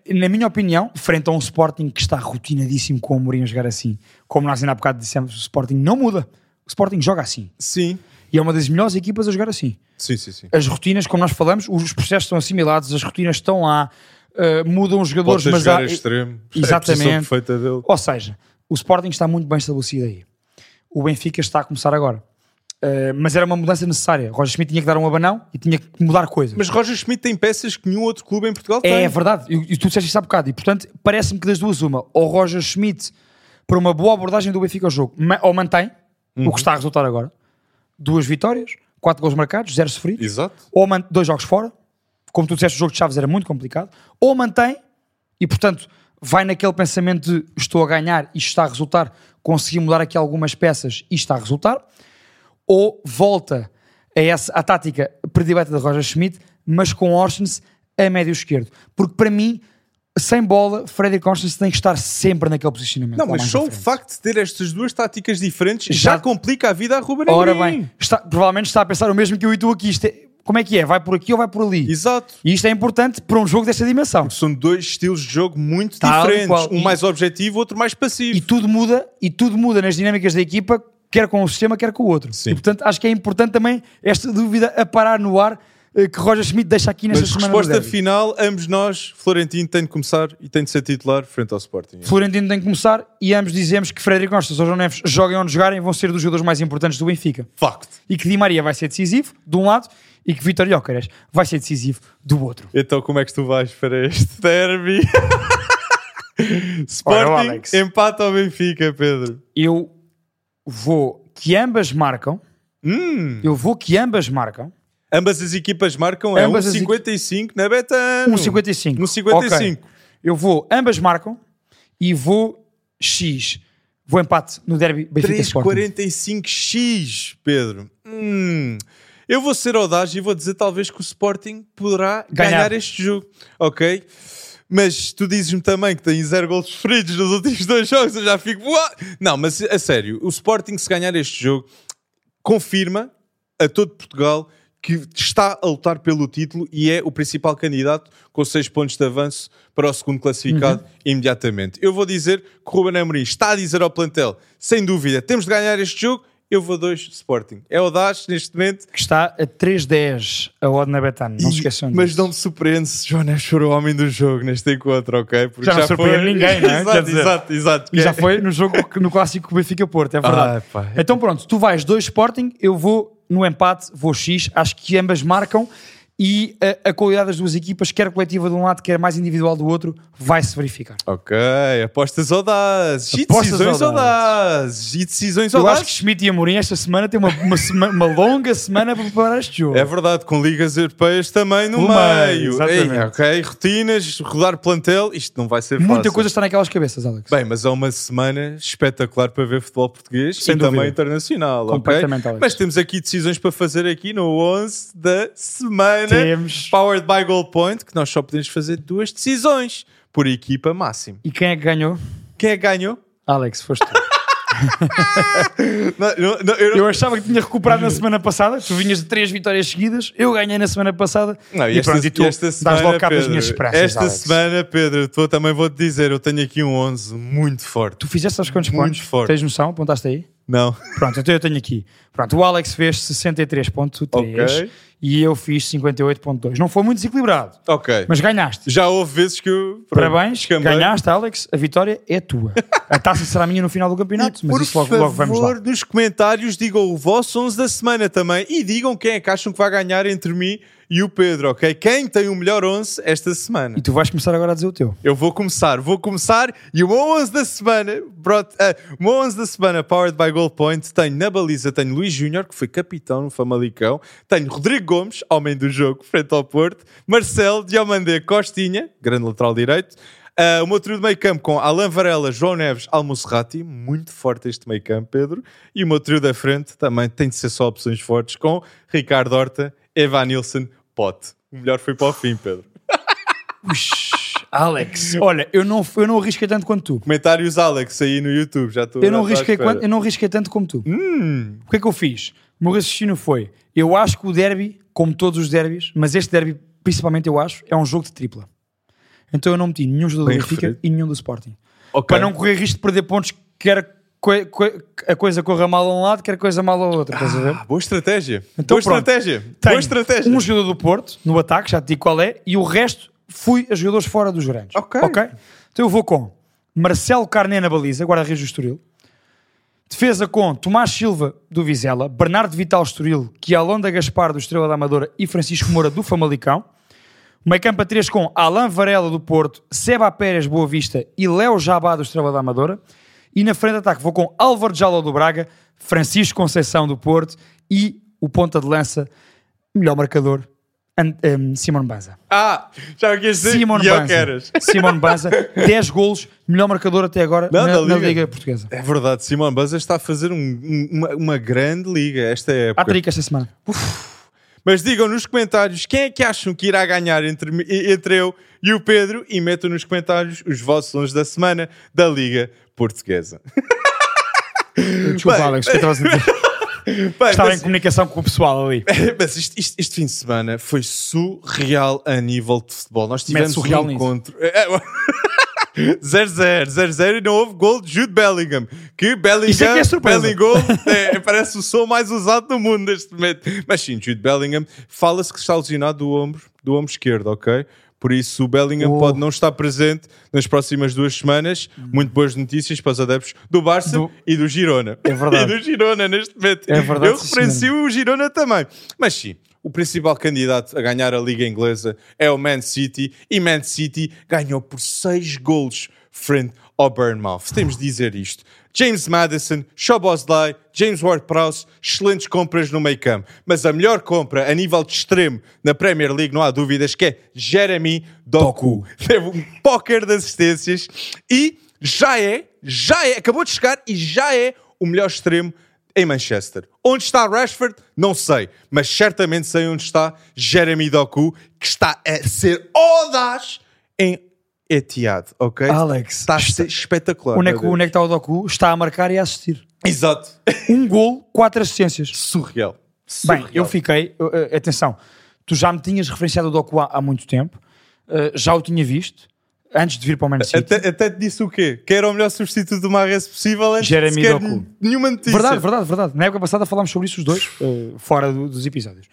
na minha opinião, frente a um Sporting que está rotinadíssimo com o Mourinho a jogar assim, como nós ainda há bocado dissemos, o Sporting não muda. O Sporting joga assim. Sim, E é uma das melhores equipas a jogar assim. sim, sim. sim. As rotinas, como nós falamos, os processos estão assimilados, as rotinas estão lá, uh, mudam os jogadores, Pode mas jogar há, extremo. É Exatamente. perfeita dele. Ou seja, O Sporting está muito bem estabelecido aí. O Benfica está a começar agora. Uh, mas era uma mudança necessária. Roger Schmidt tinha que dar um abanão e tinha que mudar coisas. Mas Roger Schmidt tem peças que nenhum outro clube em Portugal tem. É verdade, e, tu disseste isso há bocado. E portanto, parece-me que das duas, uma, ou Roger Schmidt, para uma boa abordagem do Benfica ao jogo, ou mantém o que está a resultar agora, duas vitórias, quatro gols marcados, zero sofridos, Exato. ou dois jogos fora, como tu disseste, o jogo de Chaves era muito complicado, ou mantém e portanto vai naquele pensamento de estou a ganhar e isto está a resultar, consegui mudar aqui algumas peças e está a resultar, ou volta a essa a tática predileta de Roger Schmidt, mas com Orsens a médio esquerdo, porque para mim sem bola, Frederic Orsens tem que estar sempre naquele posicionamento. Não, mas só o facto de ter estas duas táticas diferentes já, Já- complica a vida a Ruben Ora Amorim. bem, está- provavelmente está a pensar o mesmo que eu e tu aqui. Isto é- como é que é? Vai por aqui ou vai por ali? Exato. E isto é importante para um jogo desta dimensão. São dois estilos de jogo muito Tal diferentes. qual. Um E- mais objetivo, outro mais passivo. E tudo muda, e tudo muda nas dinâmicas da equipa, quer com um sistema, quer com o outro. Sim. E portanto acho que é importante também esta dúvida a parar no ar que Roger Schmidt deixa aqui nesta Mas semana. resposta final, ambos nós, Florentino tem de começar e tem de ser titular frente ao Sporting. Florentino tem que começar e ambos dizemos que Frederico Costa ou João Neves joguem onde jogarem vão ser dos jogadores mais importantes do Benfica. Facto. E que Di Maria vai ser decisivo, de um lado, e que Vitor Jóqueres vai ser decisivo, do outro. Então como é que tu vais para este derby? Sporting, Ora, Alex. empata ao Benfica, Pedro. Eu vou que ambas marcam, Hum, eu vou que ambas marcam, ambas as equipas marcam é Ambas as 1,55 na Betano. 1,55. No 55. Ok. Eu vou, ambas marcam e vou X. Vou empate no derby Benfica Sporting. 3,45x, Pedro. Hum. Eu vou ser audaz e vou dizer talvez que o Sporting poderá ganhar, Ganhar. este jogo, ok? Mas tu dizes-me também que tem zero gols sofridos nos últimos dois jogos, eu já fico... "Uá!" Não, mas a sério, o Sporting se ganhar este jogo confirma a todo Portugal que está a lutar pelo título e é o principal candidato com seis pontos de avanço para o segundo classificado imediatamente. Eu vou dizer que o Ruben Amorim está a dizer ao plantel, sem dúvida, temos de ganhar este jogo, eu vou dois Sporting. É audaz neste momento, Que está a 3-10 a odd na Betano. Não e- se esqueçam mas disso. não me surpreende se João Neves for o homem do jogo neste encontro, ok? Porque Já não surpreende ninguém, não é? exato, dizer, exato, exato. E já foi no jogo no clássico Benfica-Porto, é verdade. Ah, pá. Então pronto, tu vais dois Sporting, eu vou no empate, vou X, acho que ambas marcam e a, a qualidade das duas equipas, quer coletiva de um lado, quer mais individual do outro, vai se verificar. Ok, apostas audazes. E Apostas decisões audazes. E decisões Eu audazes. acho que Schmidt e Amorim esta semana têm uma, uma, sema- uma longa semana para preparar este jogo. É verdade, com ligas europeias também no No meio, meio. Ei, ok, rotinas, rodar plantel, isto não vai ser fácil. Muita coisa está naquelas cabeças, Alex. Bem, mas é uma semana espetacular para ver futebol português Sem e dúvida. também internacional? Completamente, Alex. Mas temos aqui decisões para fazer aqui no 11 da semana. Temos. Powered by Goal Point, que nós só podemos fazer duas decisões por equipa máximo. E quem é que ganhou? Quem é que ganhou? Alex, foste tu. Não, não, não, eu Eu achava que tinha recuperado na semana passada. Tu vinhas de três vitórias seguidas. Eu ganhei na semana passada. Não, e esta, pronto, e tu esta semana, logo cabo das minhas esperanças. esta Alex. semana, Pedro, tu também vou-te dizer, eu tenho aqui um 11 muito forte. Tu fizeste aos quantos Muito pontos? forte. Tens noção? Apontaste aí? Não. Pronto, então eu tenho aqui. Pronto, o Alex fez 63.3 Ok. E eu fiz 58.2. Não foi muito desequilibrado, Ok. mas ganhaste. Já houve vezes que eu... Parabéns, descambei. ganhaste, Alex. A vitória é tua. A taça será minha no final do campeonato, mas Por isso logo, favor, logo vamos lá. nos comentários digam o vosso 11 da semana também e digam quem é que acham que vai ganhar entre mim e o Pedro, ok? Quem tem o melhor 11 esta semana? E tu vais começar agora a dizer o teu. Eu vou começar, vou começar e o meu 11 da semana, brought, ah, o meu 11 da semana, powered by Goal Point, tenho na baliza, tenho Luís Júnior, que foi capitão no Famalicão, tenho Rodrigo Gomes, homem do jogo, frente ao Porto, Marcelo, Diomandé, Costinha, grande lateral direito, ah, o meu trio de meio campo com Alan Varela, João Neves, Almocerrati, muito forte este meio campo, Pedro, e o meu trio da frente também tem de ser só opções fortes com Ricardo Horta, Evanilson, Pote. O melhor foi para o fim, Pedro. Alex, olha, eu não, eu não arrisquei tanto quanto tu. Comentários Alex aí no YouTube, já estou Eu não, quanto, eu não arrisquei tanto como tu. Hum, O que é que eu fiz? O meu raciocínio foi: eu acho que o derby, como todos os derbys, mas este derby, principalmente eu acho, é um jogo de tripla. Então eu não meti nenhum jogador Bem do Benfica referido. e nenhum do Sporting. ok. Para não correr risco de perder pontos, quer a coisa corra mal a um lado, quer a coisa mal ao outro. Estás a ver? Ah, boa estratégia. Então boa pronto. estratégia. Boa estratégia. um jogador do Porto no ataque, já te digo qual é, e o resto fui a jogadores fora dos grandes. Ok. Então eu vou com Marcelo Carné na baliza, guarda-redes do Estoril. Defesa com Tomás Silva do Vizela, Bernardo Vital Estoril, Quialonda Gaspar do Estrela da Amadora e Francisco Moura do Famalicão. O meio campo a 3 com Alain Varela do Porto, Seba Pérez Boa Vista e Léo Jabá do Estrela da Amadora. E na frente de ataque vou com Álvaro Jalo do Braga, Francisco Conceição do Porto e o ponta de lança, melhor marcador, An- um, Simon Banza. Ah, já o queres dizer? Simon e eu Banza. queres. Simon Banza, 10 golos, melhor marcador até agora Não, na, da na Liga. Liga Portuguesa. É verdade, Simão Banza está a fazer um- um- uma, uma grande liga esta época. Há trica esta semana. Mas digam nos comentários quem é que acham que irá ganhar entre, entre eu e o Pedro e metam nos comentários os vossos sons da semana da Liga Portuguesa. Desculpa, Bem, Alex, o que estavas a dizer? Bem, Estava em mas, comunicação com o pessoal ali. mas isto- isto- este fim de semana foi surreal a nível de futebol. Nós tivemos surreal um encontro. 0-0, 0-0 e não houve gol de Jude Bellingham. Que Bellingham, Isso é que é surpresa. Bellingham é, parece o som mais usado do mundo neste momento. Mas sim, Jude Bellingham fala-se que está lesionado do ombro, do ombro esquerdo, ok? Por isso o Bellingham Oh. pode não estar presente nas próximas duas semanas. Muito boas notícias para os adeptos do Barça Do- e do Girona. É verdade. E do Girona neste momento. É verdade, Eu referencio o Girona também. Mas sim, o principal candidato a ganhar a Liga Inglesa é o Man City e Man City ganhou por 6 golos frente ao Bournemouth. Temos de dizer isto. James Madison, Szoboszlai, James Ward-Prowse, excelentes compras no meio campo. Mas a melhor compra a nível de extremo na Premier League, não há dúvidas, que é Jeremy Doku. Teve um póquer de assistências e já é, já é, acabou de chegar e já é o melhor extremo em Manchester. Onde está Rashford? Não sei, mas certamente sei onde está Jeremy Doku, que está a ser audaz em Etihad, ok? Alex, está espetacular. Onde é, que, onde é que está o Doku? Está a marcar e a assistir. Exato. Um gol, quatro assistências. Surreal. Bem, Surreal. eu fiquei. uh, atenção, tu já me tinhas referenciado o Doku há, há muito tempo, uh, já o tinha visto, antes de vir para o Man City. Até, até te disse o quê? Que era o melhor substituto do Mahrez possível antes Jeremy de Doku. nenhuma notícia. Verdade, verdade, verdade. Na época passada falámos sobre isso os dois, uh, fora do- dos episódios.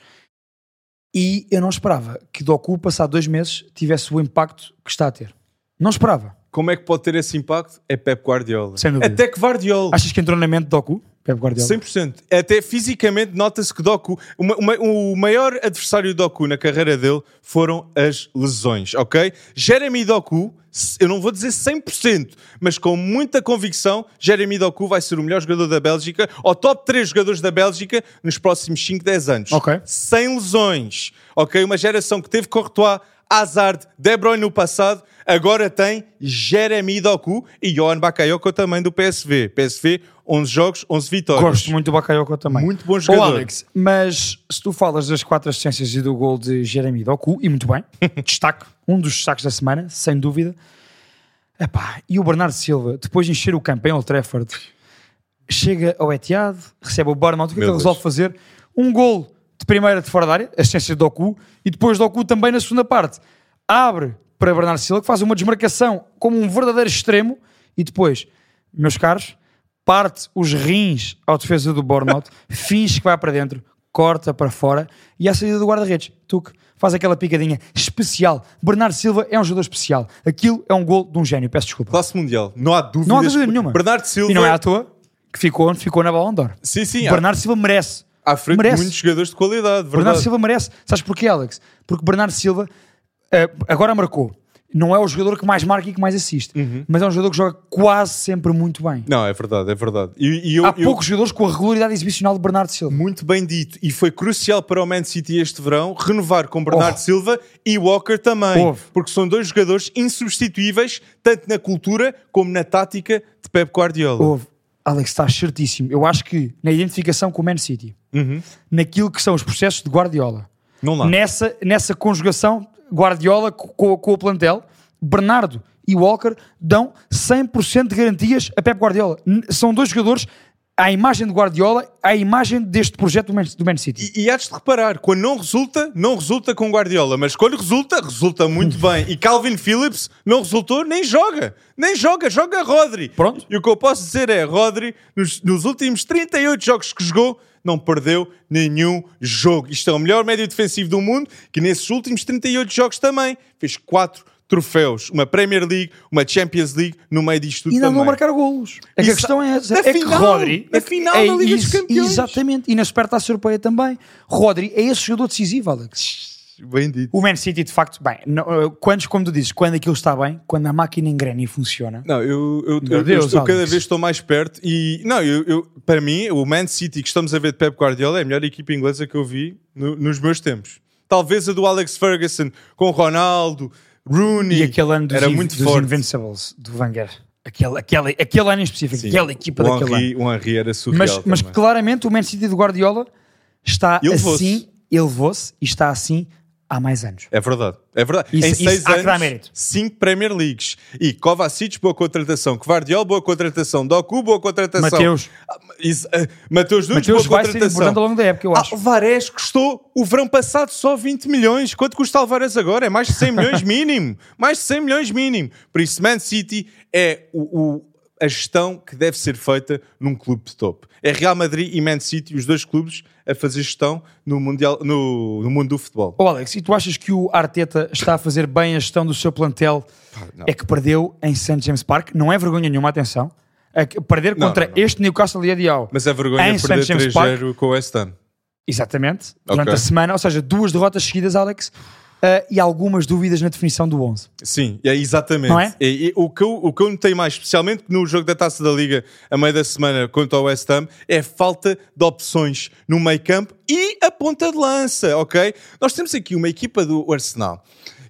E eu não esperava que Doku, passado dois meses, tivesse o impacto que está a ter. Não esperava. Como é que pode ter esse impacto? É Pep Guardiola. Sem dúvida. Até que Guardiola. Achas que entrou na mente Doku, Pep Guardiola? 100%. Até fisicamente nota-se que Doku, uma- uma- o maior adversário de Doku na carreira dele foram as lesões, ok? Jeremy Doku, eu não vou dizer 100%, mas com muita convicção, Jeremy Doku vai ser o melhor jogador da Bélgica, ou top 3 jogadores da Bélgica nos próximos 5, 10 anos. Ok. Sem lesões, ok? Uma geração que teve Courtois, Hazard, De Bruyne no passado, agora tem Jeremy Doku e Johan Bakayoko também do PSV. PSV, 11 jogos, 11 vitórias. Gosto muito do Bakayoko também. Muito bom jogador. Alex, mas se tu falas das quatro assistências e do gol de Jeremy Doku, e muito bem, destaque, um dos destaques da semana, sem dúvida. Epá, e o Bernardo Silva, depois de encher o campo em Old Trafford, chega ao Etihad, recebe o Bournemouth, o que é que ele resolve fazer? Um gol de primeira de fora da área, assistência de Doku, e depois Doku também na segunda parte. Abre para Bernardo Silva, que faz uma desmarcação como um verdadeiro extremo, e depois, meus caros, parte os rins ao defesa do Bournemouth, finge que vai para dentro, corta para fora e à saída do guarda-redes, Tuque, faz aquela picadinha especial. Bernardo Silva é um jogador especial. Aquilo é um gol de um gênio, peço desculpa. Classe mundial. Não há dúvidas. Não há dúvida nenhuma. Bernardo Silva. E não é à toa que ficou onde ficou na Ballon d'Or. Sim, sim. há- Bernardo Silva merece. À frente merece. muitos jogadores de qualidade. Bernardo Verdade. Silva merece. Sabes porquê, Alex? Porque Bernardo Silva agora marcou. Não é o jogador que mais marca e que mais assiste, Uhum. mas é um jogador que joga quase sempre muito bem. Não, é verdade, é verdade. E, e eu, Há eu- poucos jogadores com a regularidade exibicional de Bernardo Silva. Muito bem dito. E foi crucial para o Man City este verão renovar com Bernardo Oh. Silva e Walker também. Houve. Porque são dois jogadores insubstituíveis, tanto na cultura como na tática de Pep Guardiola. Houve. Alex, estás certíssimo. Eu acho que na identificação com o Man City, Uhum. naquilo que são os processos de Guardiola, nessa, nessa conjugação Guardiola co- co- com, o plantel, Bernardo e Walker dão 100% de garantias a Pep Guardiola. São dois jogadores à imagem de Guardiola, à imagem deste projeto do Man, do Man City. E, e há de reparar, quando não resulta, não resulta com Guardiola, mas quando resulta, resulta muito bem. E Calvin Phillips não resultou, nem joga. Nem joga, joga Rodri. Pronto. E o que eu posso dizer é, Rodri, nos, nos últimos 38 jogos que jogou, não perdeu nenhum jogo. Isto é o melhor médio defensivo do mundo, que nesses últimos 38 jogos também fez 4 troféus, uma Premier League, uma Champions League, no meio disto tudo E não também. vão marcar golos. É que a questão é essa. na é final, que Rodri. na é final é da Liga dos Campeões. Exatamente. E na Supertaça Europeia também. Rodri é esse jogador decisivo, Alex. Bem dito. O Man City, de facto, bem, não, uh, quando, como tu dizes, quando aquilo está bem, quando a máquina engrena e funciona. Não, eu, eu, eu- Deus, eu estou cada vez estou mais perto e não, eu, para mim o Man City que estamos a ver de Pep Guardiola é a melhor equipa inglesa que eu vi no- nos meus tempos. Talvez a do Alex Ferguson com Ronaldo, Rooney. E aquele ano dos, era Inv- muito dos forte. Invincibles, do Wenger. Aquele, aquele, aquele ano em específico, Sim. aquela equipa o daquele ano. Henry, o Henry era surreal Mas, mas claramente o Man City de Guardiola está Elevou-se. assim, elevou-se e está assim há mais anos. É verdade, é verdade. Isso- em isso seis anos, cinco Premier Leagues. E Kovacic, boa contratação. Guardiola, boa contratação. Doku, boa contratação. Mateus. Ah, isso, ah, Mateus Nunes, Mateus boa vai ser contratação. importante ao longo da época, eu acho. Alvarez custou o verão passado só 20 milhões. Quanto custa Alvarez agora? É mais de 100 milhões mínimo. Mais de 100 milhões mínimo. Por isso, Man City é o, o- a gestão que deve ser feita num clube de top. É Real Madrid e Man City, os dois clubes, a fazer gestão no, mundial, no, no mundo do futebol. Ô Alex, e tu achas que o Arteta está a fazer bem a gestão do seu plantel? não. É que perdeu em St. James Park, não é vergonha nenhuma, atenção. É que perder contra não, não. este Newcastle e Dial. Mas é vergonha Em perder James 3-0 com o West Ham. Exatamente. Durante Ok. a semana, ou seja, duas derrotas seguidas, Alex, eh, e algumas dúvidas na definição do 11. Sim, é exatamente. Não é? E- e o, que eu, o que eu notei mais, especialmente no jogo da Taça da Liga, a meio da semana, contra o West Ham, é falta de opções no meio campo e a ponta de lança, ok? Nós temos aqui uma equipa do Arsenal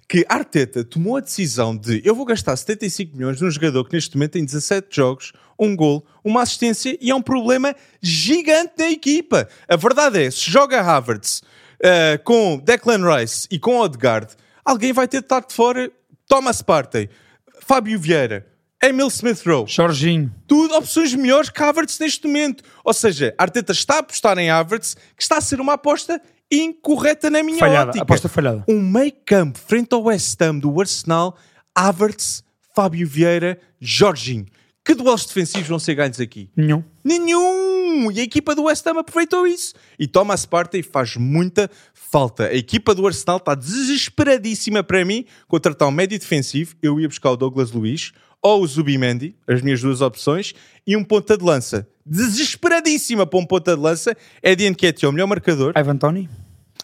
que Arteta tomou a decisão de eu vou gastar 75 milhões num jogador que neste momento tem 17 jogos, um gol, uma assistência e é um problema gigante na equipa. A verdade é, se joga Havertz eh, com Declan Rice e com Odegaard, alguém vai ter de estar de fora Thomas Partey, Fábio Vieira, Emil Smith-Rowe Jorginho. tudo opções melhores que Havertz neste momento. Ou seja, Arteta está a apostar em Havertz, que está a ser uma aposta incorreta na minha Falhada, ótica. aposta falhada. Um meio campo frente ao West Ham do Arsenal, Havertz, Fábio Vieira, Jorginho. Que duelos defensivos vão ser ganhos aqui? Nenhum. Nenhum! E a equipa do West Ham aproveitou isso. E Thomas Partey faz muita falta. A equipa do Arsenal está desesperadíssima para mim contratar um médio defensivo. Eu ia buscar o Douglas Luiz ou o Zubimendi, as minhas duas opções, e um ponta de lança. Desesperadíssima para um ponta de lança. Eddie Nketiah, o melhor marcador. Ivan Tony.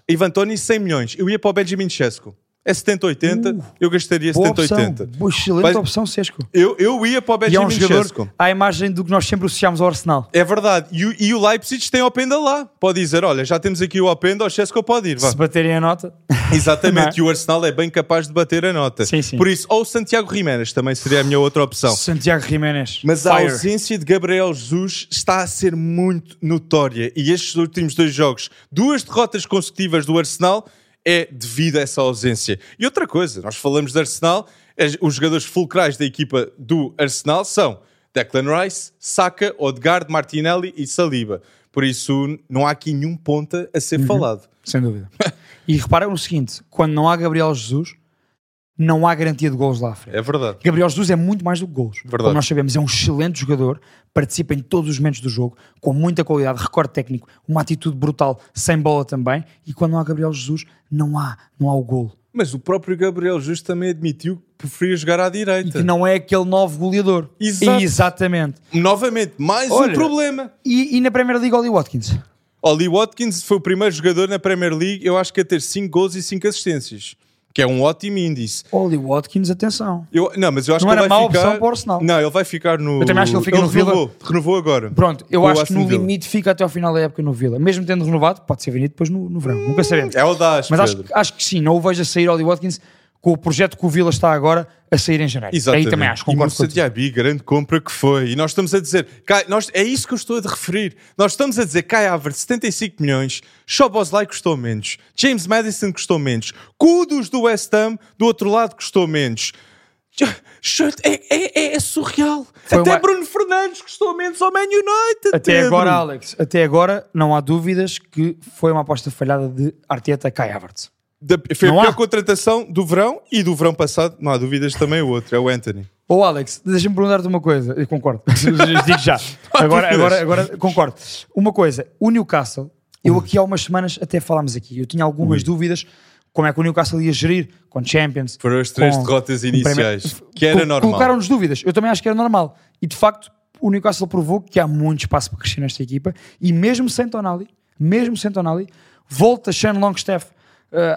Ivan Toni, 100 milhões. Eu ia para o Benjamin Chesco. É 70-80, Uh, eu gastaria Boa opção. 70-80. Boa, excelente Mas- opção, Sesco. Eu, eu ia para o E é um Benjamin jogador à imagem do que nós sempre associámos ao Arsenal. É verdade. E, o- e o Leipzig tem Openda lá. Pode dizer, olha, já temos aqui o Openda, o Chesco pode ir. Vá. Se baterem a nota. Exatamente. Não é? E o Arsenal é bem capaz de bater a nota. Sim, sim. Por isso, ou o Santiago Jiménez também seria a minha outra opção. Santiago Jiménez. Mas a Fire. ausência de Gabriel Jesus está a ser muito notória. E estes últimos dois jogos, duas derrotas consecutivas do Arsenal, é devido a essa ausência. E outra coisa, nós falamos de Arsenal, os jogadores fulcrais da equipa do Arsenal são Declan Rice, Saka, Odegaard, Martinelli e Saliba. Por isso, não há aqui nenhum ponta a Uhum. ser falado. Sem dúvida. e repara no seguinte: quando não há Gabriel Jesus, não há garantia de gols lá à frente. É verdade. Gabriel Jesus é muito mais do que gols. Verdade. Como nós sabemos, é um excelente jogador, participa em todos os momentos do jogo, com muita qualidade, recorde técnico, uma atitude brutal, sem bola também. E quando não há Gabriel Jesus, não há, não há o golo. Mas o próprio Gabriel Jesus também admitiu que preferia jogar à E direita. que não é aquele novo goleador. Exato. Exatamente. Novamente, mais Olha, um problema. E, e na Premier League, Oli Watkins. Oli Watkins foi o primeiro jogador na Premier League, eu acho que a ter 5 gols e 5 assistências. Que é um ótimo índice. Oli Watkins, atenção. Eu, não, mas eu acho Não que era ele vai má ficar... opção para o Arsenal. Não, ele vai ficar no... Eu também acho que ele fica no Villa. renovou, renovou agora. Pronto, eu o acho que no Villa. limite fica até ao final da época no Vila. Mesmo tendo renovado, pode ser vendido depois no, no verão. Nunca sabemos. É audaz, Mas acho, acho que sim, não o vejo a sair Oli Watkins com o projeto que o Vila está agora a sair em janeiro. Exatamente. Aí também acho, e concordo contigo. Diaby, grande compra que foi. E nós estamos a dizer, Kai, nós, é isso que eu estou a referir. Nós estamos a dizer, Kai Havertz, 75 milhões, Shoboslai custou menos, James Madison custou menos, Kudos do West Ham, do outro lado custou menos. É, é, é, é surreal. Foi Até uma- Bruno Fernandes custou menos ao Man United. Até Pedro. agora, Alex, até agora não há dúvidas que foi uma aposta falhada de Arteta Kai Havertz. Da- foi Não a pior há. contratação do verão e do verão passado, não há dúvidas, também o outro, é o Anthony. Ô Alex, deixa-me perguntar-te uma coisa. Eu concordo. Digo já. Agora, agora, agora concordo. Uma coisa, o Newcastle, eu aqui há umas semanas até falámos aqui, eu tinha algumas dúvidas como é que o Newcastle ia gerir com Champions. Foram as três com- derrotas iniciais, Premier- que era normal. Colocaram-nos dúvidas. Eu também acho que era normal. E de facto, o Newcastle provou que há muito espaço para crescer nesta equipa. E mesmo sem Tonali, mesmo sem Tonali, volta Sean Longstaff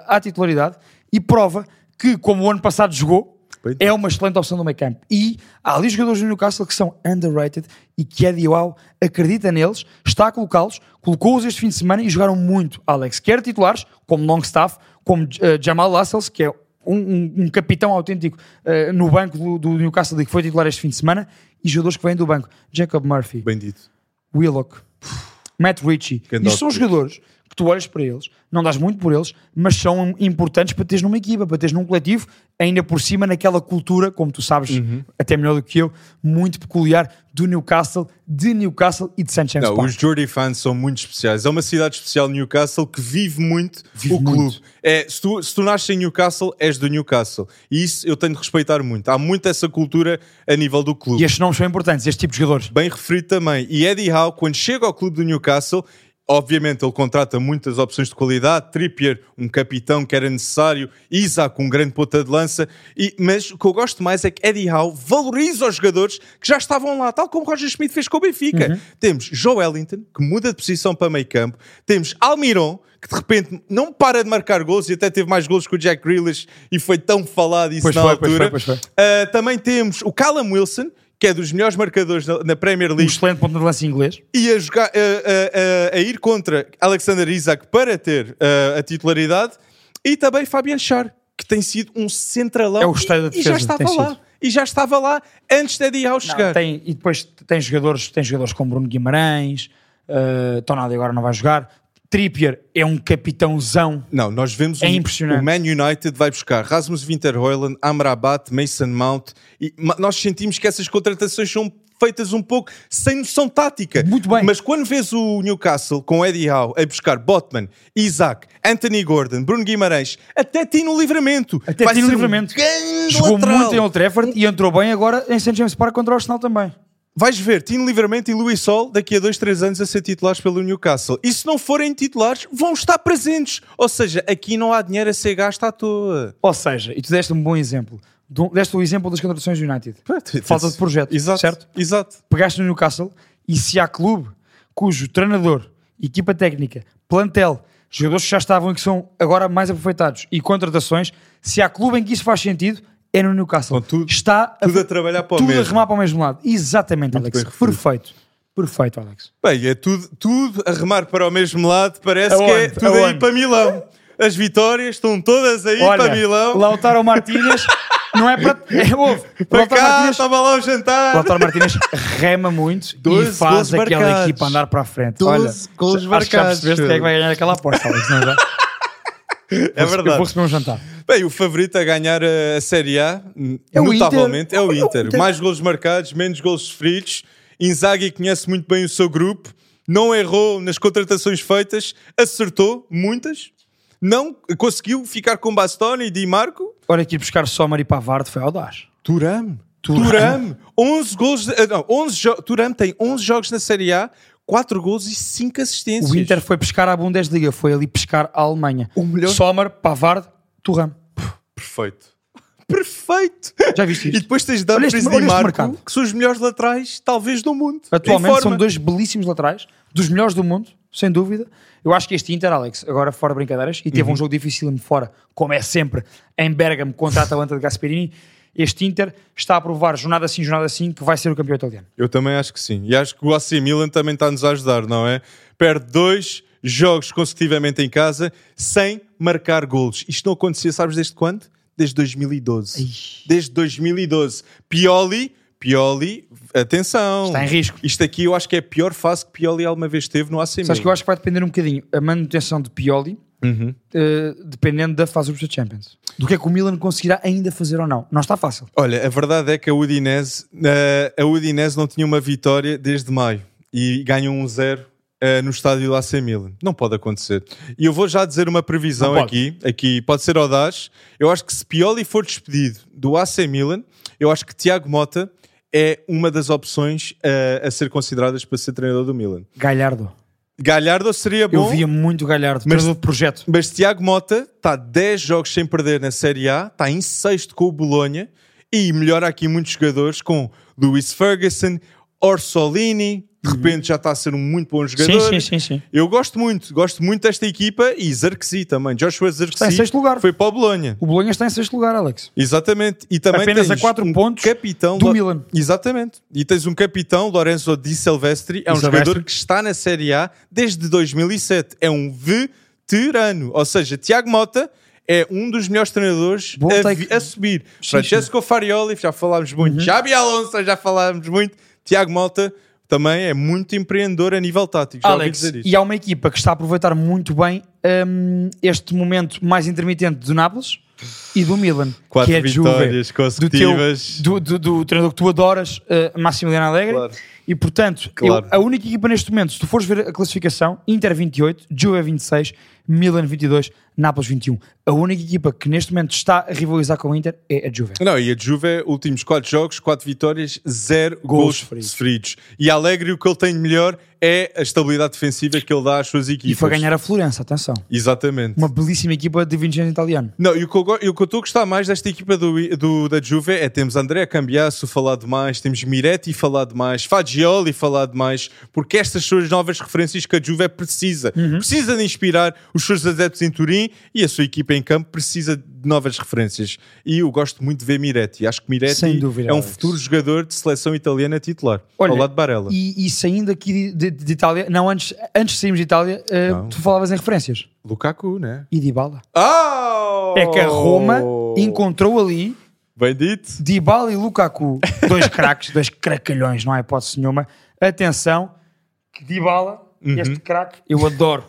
à titularidade e prova que, como o ano passado jogou, é uma excelente opção do meio campo. E há ali jogadores do Newcastle que são underrated e que Eddie Howe acredita neles, está a colocá-los, colocou-os este fim de semana e jogaram muito, Alex. Quer titulares, como Longstaff, como eh, Jamal Lascelles, que é um, um- um capitão autêntico eh, no banco do, do Newcastle e que foi titular este fim de semana, e jogadores que vêm do banco. Jacob Murphy, Bem dito. Willock, Matt Ritchie. Isto são jogadores que tu olhas para eles, não dás muito por eles, mas são importantes para teres numa equipa, para teres num coletivo, ainda por cima naquela cultura, como tu sabes, Uhum. até melhor do que eu, muito peculiar do Newcastle, de Newcastle e de St. James Não, Park. os Geordie fans são muito especiais. É uma cidade especial, Newcastle, que vive muito Vive o clube. muito. É, se, tu, se tu nasces em Newcastle, és do Newcastle. E isso eu tenho de respeitar muito. Há muito essa cultura a nível do clube. E estes nomes são importantes, este tipo de jogadores. Bem referido também. E Eddie Howe, quando chega ao clube do Newcastle, obviamente ele contrata muitas opções de qualidade. Trippier, um capitão que era necessário. Isaac, um grande ponta de lança. E, mas o que eu gosto mais é que Eddie Howe valoriza os jogadores que já estavam lá, tal como Roger Schmidt fez com o Benfica. Temos Joe Wellington, que muda de posição para meio campo. Temos Almiron, que de repente não para de marcar gols e até teve mais gols que o Jack Grealish e foi tão falado isso Pois na foi, pois altura. foi, pois foi. Uh, também temos o Callum Wilson, que é dos melhores marcadores na, Premier Um League, excelente ponto de lança inglês. e a, jogar, a, a- a- a ir contra Alexander Isaac para ter a titularidade, e também Fabian Schär, que tem sido um centralão É o esteio da e, e já defesa, estava lá. sido. E já estava lá antes de Eddie Howe chegar. tem- e depois tem jogadores, tem jogadores como Bruno Guimarães, uh, Tonali agora não vai jogar. Trippier é um capitãozão. Não, nós vemos É o, impressionante. o Man United vai buscar Rasmus Winterhoyland, Amrabat, Mason Mount e nós sentimos que essas contratações são feitas um pouco sem noção tática. Muito bem. Mas quando vês o Newcastle com Eddie Howe a buscar Botman, Isaac, Anthony Gordon, Bruno Guimarães, até Tino Livramento. Até vai Tino um Livramento. grande Jogou lateral. muito em Old Trafford e entrou bem agora em St. James Park contra o Arsenal também. Vais ver Tino Livramento e Luís Sol daqui a dois, três anos a ser titulares pelo Newcastle. E se não forem titulares, vão estar presentes. Ou seja, aqui não há dinheiro a ser gasto à toa. Ou seja, e tu deste um bom exemplo. Deste o exemplo das contratações do United. Falta de projeto, Exato, certo? Exato. Pegaste no Newcastle e se há clube cujo treinador, equipa técnica, plantel, jogadores que já estavam e que são agora mais aproveitados e contratações, se há clube em que isso faz sentido, é no Newcastle. Tudo- Está tudo a trabalhar para o tudo a mesmo. remar para o mesmo lado. Exatamente, Muito Alex. Perfeito. Perfeito, Alex. Bem, é tudo, tudo a remar para o mesmo lado. Parece Aonde? que é tudo aí Aonde? para Milão. As vitórias estão todas aí Olha, para Milão. Lautaro Martínez não é para. É, ouve, para cá, Martínez, estava lá o jantar. Lautaro Martínez rema muito 12 e faz aquela marcados. equipa andar para a frente. 12 Olha, gols acho que já marcados, percebeste quem é que vai ganhar aquela aposta, Alex, não é já? É Eu vou verdade. receber um jantar. Bem, o favorito a ganhar a, Série A, É o notavelmente, Inter. é o É o Inter. Inter. Mais golos marcados, menos golos sofridos. Inzaghi conhece muito bem o seu grupo. Não errou nas contratações feitas. Acertou muitas. Não conseguiu ficar com Bastoni e Di Marco. Olha aqui buscar Sommer e Pavard foi audaz. Turam. Turam. 11 golos. de- ah, Não, 11 jo- Turam tem 11 jogos na Série A, 4 golos e 5 assistências. O Inter foi pescar a Bundesliga, foi ali pescar a Alemanha. O melhor- Sommer, Pavard, Turam. Perfeito. Perfeito. Já viste E isto? depois tens Olha Dumfries este- e olha Marco, mercado. que são os melhores laterais, talvez, do mundo. Atualmente são forma. dois belíssimos laterais, dos melhores do mundo, sem dúvida. Eu acho que este Inter, Alex, agora fora de brincadeiras, e Uhum. teve um jogo difícil fora, como é sempre, em Bergamo contra a Atalanta de Gasperini. Este Inter está a provar, jornada sim, jornada sim, que vai ser o campeão italiano. Eu também acho que sim. E acho que o AC Milan também está-nos a ajudar, não é? Perde dois jogos consecutivamente em casa sem marcar golos. Isto não acontecia, sabes desde quando? Desde 2012. Desde 2012. Pioli, Pioli, atenção. Está em risco. Isto aqui eu acho que é a pior fase que Pioli alguma vez teve no AC Milan. Sabes que eu acho que vai depender um bocadinho a manutenção de Pioli, Uhum. eh, dependendo da fase dos Champions. Do que é que o Milan conseguirá ainda fazer ou não. Não está fácil. Olha, a verdade é que a Udinese, eh, a Udinese não tinha uma vitória desde maio e ganhou um zero eh, no estádio do AC Milan. Não pode acontecer. E eu vou já dizer uma previsão aqui, aqui pode ser audaz. Eu acho que se Pioli for despedido do AC Milan, eu acho que Tiago Mota é uma das opções eh, a ser consideradas para ser treinador do Milan. Galhardo. Galhardo seria Eu bom. via muito Galhardo, Mas- do projeto. Mas Tiago Mota está 10 jogos sem perder na Série A, está em sexto com o Bolonha e melhora aqui muitos jogadores com Luis Ferguson, Orsolini, de repente já está a ser um muito bom jogador. Uhum. Sim, sim, sim, sim. Eu gosto muito, gosto muito desta equipa e Zarkzi também. Joshua Está em sexto lugar. foi para o Bolonha. O Bolonha está em sexto lugar, Alex. Exatamente. E também Apenas tens a quatro um pontos capitão do Lo- Milan. Exatamente. E tens um capitão, Lorenzo Di Silvestri, é um Silvestri. jogador que está na Série A desde 2007. É um veterano. Ou seja, Tiago Mota é um dos melhores treinadores a, vi- a subir. Sim, Francesco Farioli, já falámos muito. Xabi Alonso, já falámos muito. Tiago Mota também é muito empreendedor a nível tático. Já ouvi Alex, dizer isso. e há uma equipa que está a aproveitar muito bem hum, este momento mais intermitente do Nápoles e do Milan, Quatro que é a Juve, vitórias do, teu, consecutivas. do, do, do treinador que tu adoras, uh, Massimiliano Alegre. Claro. E portanto, Claro. eu- a única equipa neste momento, se tu fores ver a classificação, Inter 28, Juve 26, Milan 22, Nápoles 21. A única equipa que neste momento está a rivalizar com o Inter é a Juve. Não, e a Juve, últimos 4 jogos, 4 vitórias, 0 Golos gols sofridos. sofridos. E Alegre o que ele tem de melhor é a estabilidade defensiva que ele dá às suas equipas. E foi ganhar a Florença, atenção. Exatamente. Uma belíssima equipa de Vincenzo italiano. Não, e o que eu go- o que eu estou a gostar mais desta equipa do, do- da Juve é temos André Cambiasso falar demais, temos Miretti falar demais, Fagioli falar demais, porque estas são as novas referências que a Juve precisa. Uhum. Precisa de inspirar os seus adeptos em Turim e a sua equipa em campo precisa de novas referências. E eu gosto muito de ver Miretti. Acho que Miretti Sem dúvida, é um Alex. futuro jogador de seleção italiana titular, Olha, ao lado de Barella. E, e saindo aqui de, de- de Itália, não, antes, antes de sairmos de Itália, Não. tu falavas em referências. Lukaku, né? E Dybala. Oh! É que a Roma encontrou ali Bem dito. Dybala e Lukaku, dois craques, dois cracalhões, não há hipótese nenhuma. Atenção, que Dybala, Uhum. este craque, eu adoro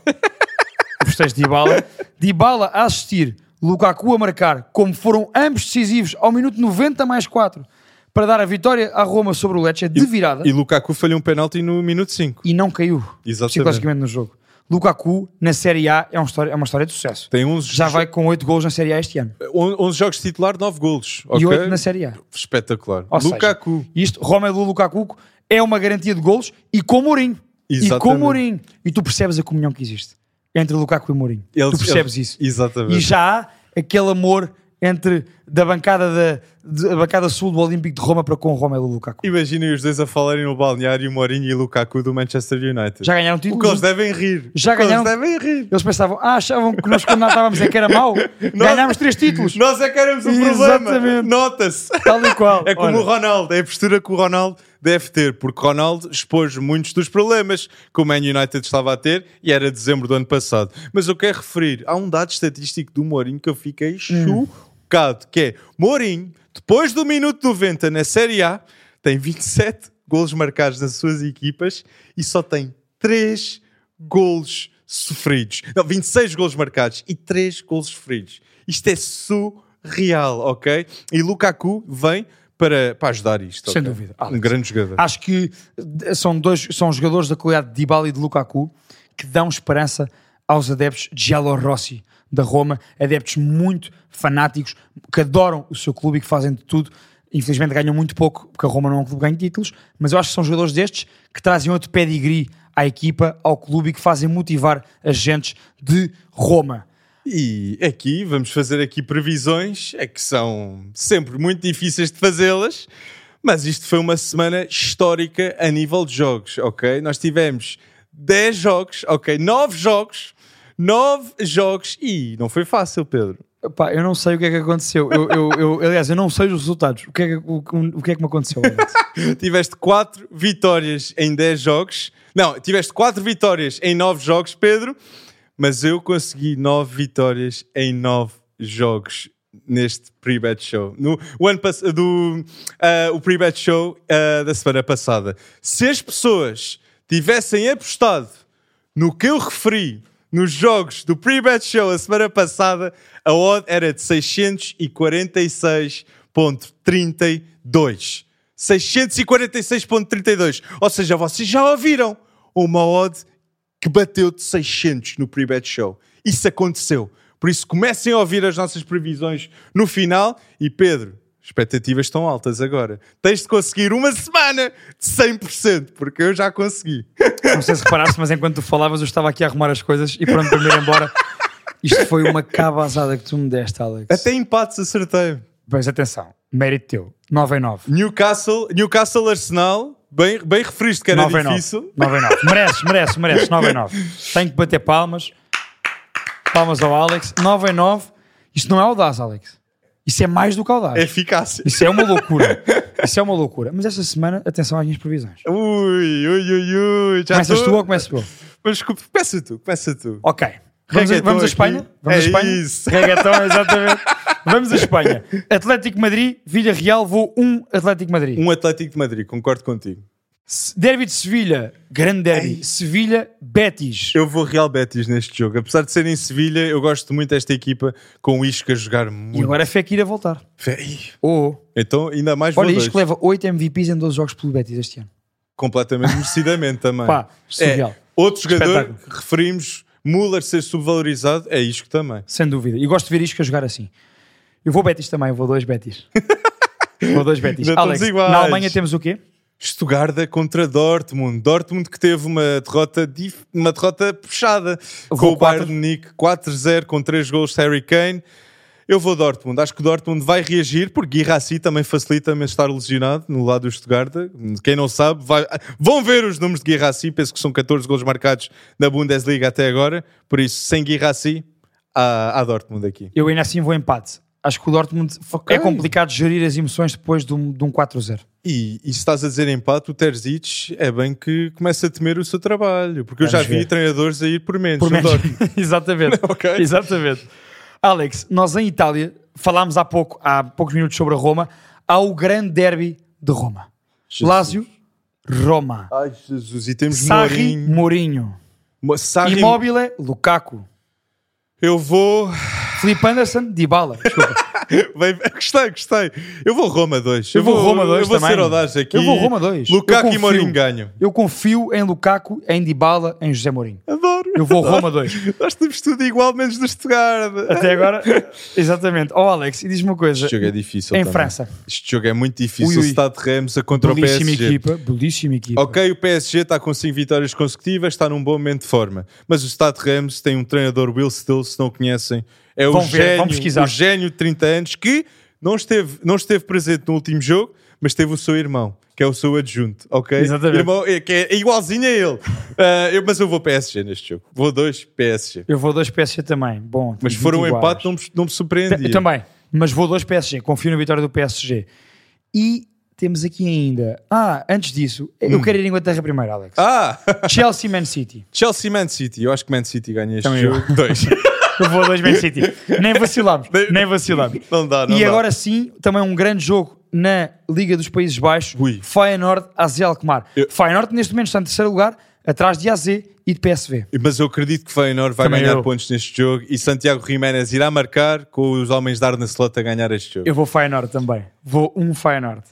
os festejos de Dybala. Dybala a assistir, Lukaku a marcar, como foram ambos decisivos ao minuto 90 mais 4, para dar a vitória à Roma sobre o Lecce de virada E Lukaku falhou um penalti no minuto 5. e não caiu Exatamente. psicologicamente no jogo. Lukaku na Série A é uma história, é uma história de sucesso. Tem 11, Já vai com 8 gols na Série A este ano. 11 jogos de titular, 9 golos. E ok? 8 na Série A. Espetacular. Ou seja, Lukaku. Isto, Romelu Lukaku é uma garantia de golos e com Mourinho. E Exatamente. com Mourinho. E tu percebes a comunhão que existe entre Lukaku e Mourinho. Eles- tu percebes eles- isso. Exatamente. E já há aquele amor entre da bancada, da, de- a bancada sul do Olímpico de Roma para com o Romelu Lukaku. Imaginem os dois a falarem no balneário, Mourinho e Lukaku do Manchester United. Já ganharam o que eles títulos. devem rir. Já o ganharam- Eles devem rir. Eles pensavam, ah, achavam que nós quando nós estávamos é que era mau. Ganhámos três títulos. Nós é que éramos o problema. Exatamente. Nota-se. Tal e qual. É como Olha. o Ronaldo, é a postura que o Ronaldo deve ter, porque Ronaldo expôs muitos dos problemas que o Man United estava a ter e era dezembro do ano passado. Mas eu quero referir, há um dado estatístico do Mourinho que eu fiquei chocado, que é Mourinho, depois do minuto 90 na Série A, tem 27 golos marcados nas suas equipas e só tem 3 golos sofridos. Não, 26 golos marcados e 3 golos sofridos. Isto é surreal, ok? E Lukaku vem para, para ajudar isto. Sem ok? dúvida, Um Alex. grande jogador. Acho que são dois são jogadores da qualidade de Dybala e de Lukaku que dão esperança aos adeptos de Rossi da Roma, adeptos muito fanáticos que adoram o seu clube e que fazem de tudo. Infelizmente ganham muito pouco, porque a Roma não é um clube que ganha títulos, mas eu acho que são jogadores destes que trazem outro pedigree à equipa, ao clube e que fazem motivar as gentes de Roma. E aqui vamos fazer aqui previsões, é que são sempre muito difíceis de fazê-las, mas isto foi uma semana histórica a nível de jogos, ok? Nós tivemos 10 jogos, ok? 9 jogos, 9 jogos e não foi fácil, Pedro. Pá, eu não sei o que é que aconteceu. Eu, eu, eu- aliás, eu não sei os resultados. O que é que, o, o que, é que me aconteceu? Tiveste 4 vitórias em 10 jogos. Não, tiveste 4 vitórias em 9 jogos, Pedro, mas eu consegui 9 vitórias em 9 jogos neste pre-bet show. No o ano pass- do ah, o pre-bet show ah, da semana passada. Se as pessoas tivessem apostado no que eu referi nos jogos do pre-bet show a semana passada, a odd era de 646.32. 646.32. Ou seja, vocês já ouviram uma odd que bateu de 600 no pre-bet show. Isso aconteceu. Por isso, comecem a ouvir as nossas previsões no final. E Pedro, expectativas estão altas agora. Tens de conseguir uma semana de 100%, porque eu já consegui. Não sei se reparaste, mas enquanto tu falavas, eu estava aqui a arrumar as coisas e pronto para me ir embora. Isto foi uma cabazada que tu me deste, Alex. Até empates acertei. Pois atenção, mérito teu. 9 em 9. Newcastle, Newcastle Arsenal, bem, bem referiste que era 9 em 9. difícil. 9 em 9. Mereces, mereces, mereces. 9 em 9. Tenho que bater palmas. Palmas ao Alex. 9 em 9. Isto não é audaz, Alex. Isso é mais do que audaz. Eficácia. Isso é uma loucura. Isso é uma loucura. Mas esta semana, atenção às minhas previsões. Ui, ui, ui, ui. Já Começas tu ou começas tu? Mas começa tu, começa tu. Ok. Vamos, a, vamos a aqui. Espanha? Vamos É a Espanha? isso. Reggaeton, exatamente. Vamos a Espanha. Atlético Madrid, Vila Real, vou 1 Atlético Madrid. Um Atlético de Madrid, concordo contigo. Derby de Sevilha, grande derby. Sevilha, Betis. Eu vou Real Betis neste jogo. Apesar de ser em Sevilha, eu gosto muito desta equipa com o Isco a jogar E muito. agora é Fekir a voltar. Ih, Oh. Então, ainda mais Olha, que leva 8 MVPs em 12 jogos pelo Betis este ano. Completamente merecidamente também. Pá, surreal. É, outro jogador que referimos, Müller ser subvalorizado, é Isco também. Sem dúvida. E gosto de ver isto a jogar assim. Eu vou Betis também, eu vou dois Betis. vou dois Betis. Alex, na Alemanha temos o quê? Stuttgart contra Dortmund. Dortmund que teve uma derrota, dif- uma derrota puxada Eu com vou o Bayern Munique 4-0 com 3 gols de Harry Kane. Eu vou Dortmund. Acho que o Dortmund vai reagir porque Guirassi também facilita-me estar lesionado no lado do Stuttgart. Quem não sabe, vai- vão ver os números de Guirassi. Penso que são 14 gols marcados na Bundesliga até agora. Por isso, sem Guirassi, há, há Dortmund aqui. Eu ainda assim vou empate. Acho que o Dortmund Ok. é complicado gerir as emoções depois de um, de um 4-0. E, e se estás a dizer empate, o Terzic é bem que começa a temer o seu trabalho. Porque eu já Vamos vi ver. treinadores a ir por menos. Por no menos. Exatamente. Ok. Exatamente. Alex, nós em Itália falámos há pouco, há poucos minutos sobre a Roma, há o grande derby de Roma. Jesus. Lazio, Roma. Ai, Jesus. E temos Sarri, Mourinho. Mourinho. Mo- Sarri. Immobile, Lukaku. Eu vou... Felipe Anderson, Dybala. Desculpa. Bem, gostei, gostei. Eu vou Roma 2. Eu vou Roma 2 Eu vou também. ser audaz aqui. Eu vou Roma 2. Lukaku Eu e confio. Mourinho ganham. Eu confio em Lukaku, em Dybala, em José Mourinho. Adoro. Eu vou Roma 2. Nós temos tudo igual, menos do Stuttgart. Até agora, exatamente. Oh Alex, e diz-me uma coisa. Este jogo é difícil Em também. França. Este jogo é muito difícil. Ui, ui. O Stade de Reims contra o Belíssima PSG. equipa. Belíssima equipa. Ok, o PSG está com 5 vitórias consecutivas, está num bom momento de forma. Mas o Stade de Reims tem um treinador, Will Still, se não o conhecem. É o Vão ver, vão gênio, pesquisar. o gênio de 30 anos que não esteve, não esteve presente no último jogo, mas teve o seu irmão, que é o seu adjunto, ok? Exatamente. Irmão, é, que é igualzinho a ele. Ah, eu- mas eu vou PSG neste jogo. Vou dois PSG. Eu vou dois PSG também. Bom, Mas se for um empate, não me, não me surpreendia. Eu também. Mas vou dois PSG. Confio na vitória do PSG. E temos aqui ainda. Ah, antes disso, eu quero ir à Inglaterra primeiro, Alex. Hum. Ah! Chelsea Man City. Chelsea Man City. Eu acho que Man City ganha este Também eu. jogo. Dois. Eu vou dois Man City. Nem vacilamos. Nem vacilamos. Não dá, não e dá. agora sim, também um grande jogo na Liga dos Países Baixos. Ui. Feyenoord, AZ Alkmaar. Eu- Feyenoord neste momento está em terceiro lugar, atrás de AZ e de PSV. Mas eu acredito que Feyenoord vai Também ganhar eu. pontos neste jogo e Santiago Jiménez irá marcar com os homens de Arne Slot a ganhar este jogo. Eu vou Feyenoord também. Vou um Feyenoord.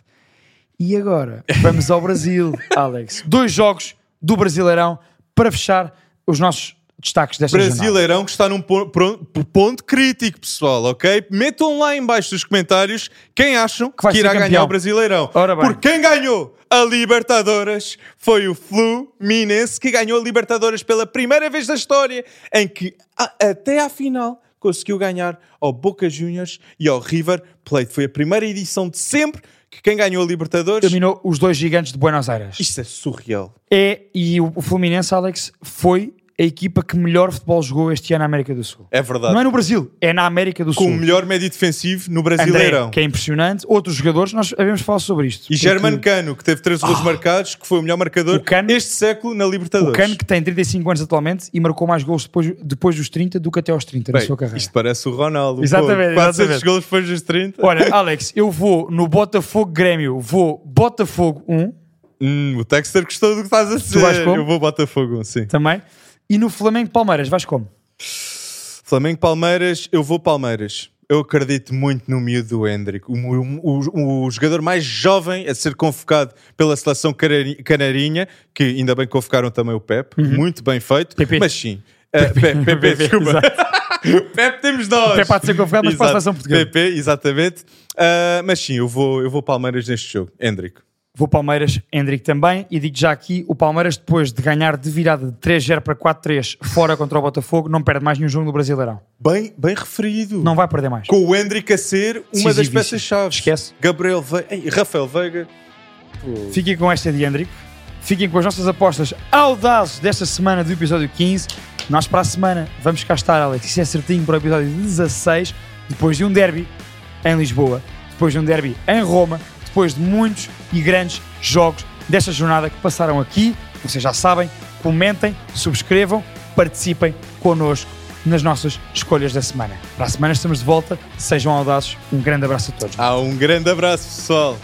E agora, vamos ao Brasil, Alex. Dois jogos do Brasileirão para fechar os nossos destaques desta jornada. Brasileirão que está num ponto crítico, pessoal, ok? Metam lá em baixo nos comentários quem acham que, ser irá ganhar o Brasileirão. Porque quem ganhou a Libertadores foi o Fluminense, que ganhou a Libertadores pela primeira vez na história, em que até à final conseguiu ganhar ao Boca Juniors e ao River Plate. Foi a primeira edição de sempre que quem ganhou a Libertadores... Eliminou os dois gigantes de Buenos Aires. Isto é surreal. É, e o Fluminense, Alex, foi a equipa que melhor futebol jogou este ano na América do Sul. É verdade. Não é no Brasil, é na América do Com Sul. o melhor médio defensivo no André, Brasileirão. que é impressionante. Outros jogadores, nós havemos falar sobre isto. E Porque Germano Cano, que teve 13 gols marcados, que foi o melhor marcador O Cano- este século na Libertadores. O Cano, que tem 35 anos atualmente e marcou mais gols depois, depois dos 30 do que até aos 30 Bem, na sua carreira. Isto parece o Ronaldo. Exatamente, pô. 400 exatamente. gols depois dos 30. Olha, Alex, eu vou no Botafogo Grêmio, vou Botafogo 1 Hum, o Texter gostou do que estás a dizer. Eu vou Botafogo, sim. também. E no Flamengo Palmeiras, vais como? Flamengo Palmeiras, eu vou Palmeiras. Eu acredito muito no miúdo do Hendrick, o, o- o jogador mais jovem a ser convocado pela seleção canari- canarinha, que ainda bem convocaram também o Pep, muito bem feito, PP. mas sim. Uh, Pepe, Pepe, desculpa. Exato. Pepe temos nós. Pepe há de ser convocado, mas para a seleção portuguesa. Pepe, exatamente. Uh, mas sim, eu vou, eu vou Palmeiras neste jogo. Hendrick. Vou Palmeiras, Hendrick também. E digo já aqui: o Palmeiras, depois de ganhar de virada de 3-0 para 4-3 fora contra o Botafogo, não perde mais nenhum jogo no Brasileirão. Bem, bem referido. Não vai perder mais. Com o Hendrick a ser uma das peças-chave. Esquece. Gabriel Veiga. Ei, Rafael Veiga. Fiquem com esta de Hendrick. Fiquem com as nossas apostas audazes desta semana do episódio 15. Nós para a semana vamos cá estar, Alex. Isso é certinho para o episódio 16, depois de um derby em Lisboa, depois de um derby em Roma, depois de muitos e grandes jogos desta jornada que passaram aqui. Vocês já sabem, comentem, subscrevam, participem connosco nas nossas escolhas da semana. Para a semana estamos de volta. Sejam audazes. Um grande abraço a todos. Ah, um grande abraço, pessoal.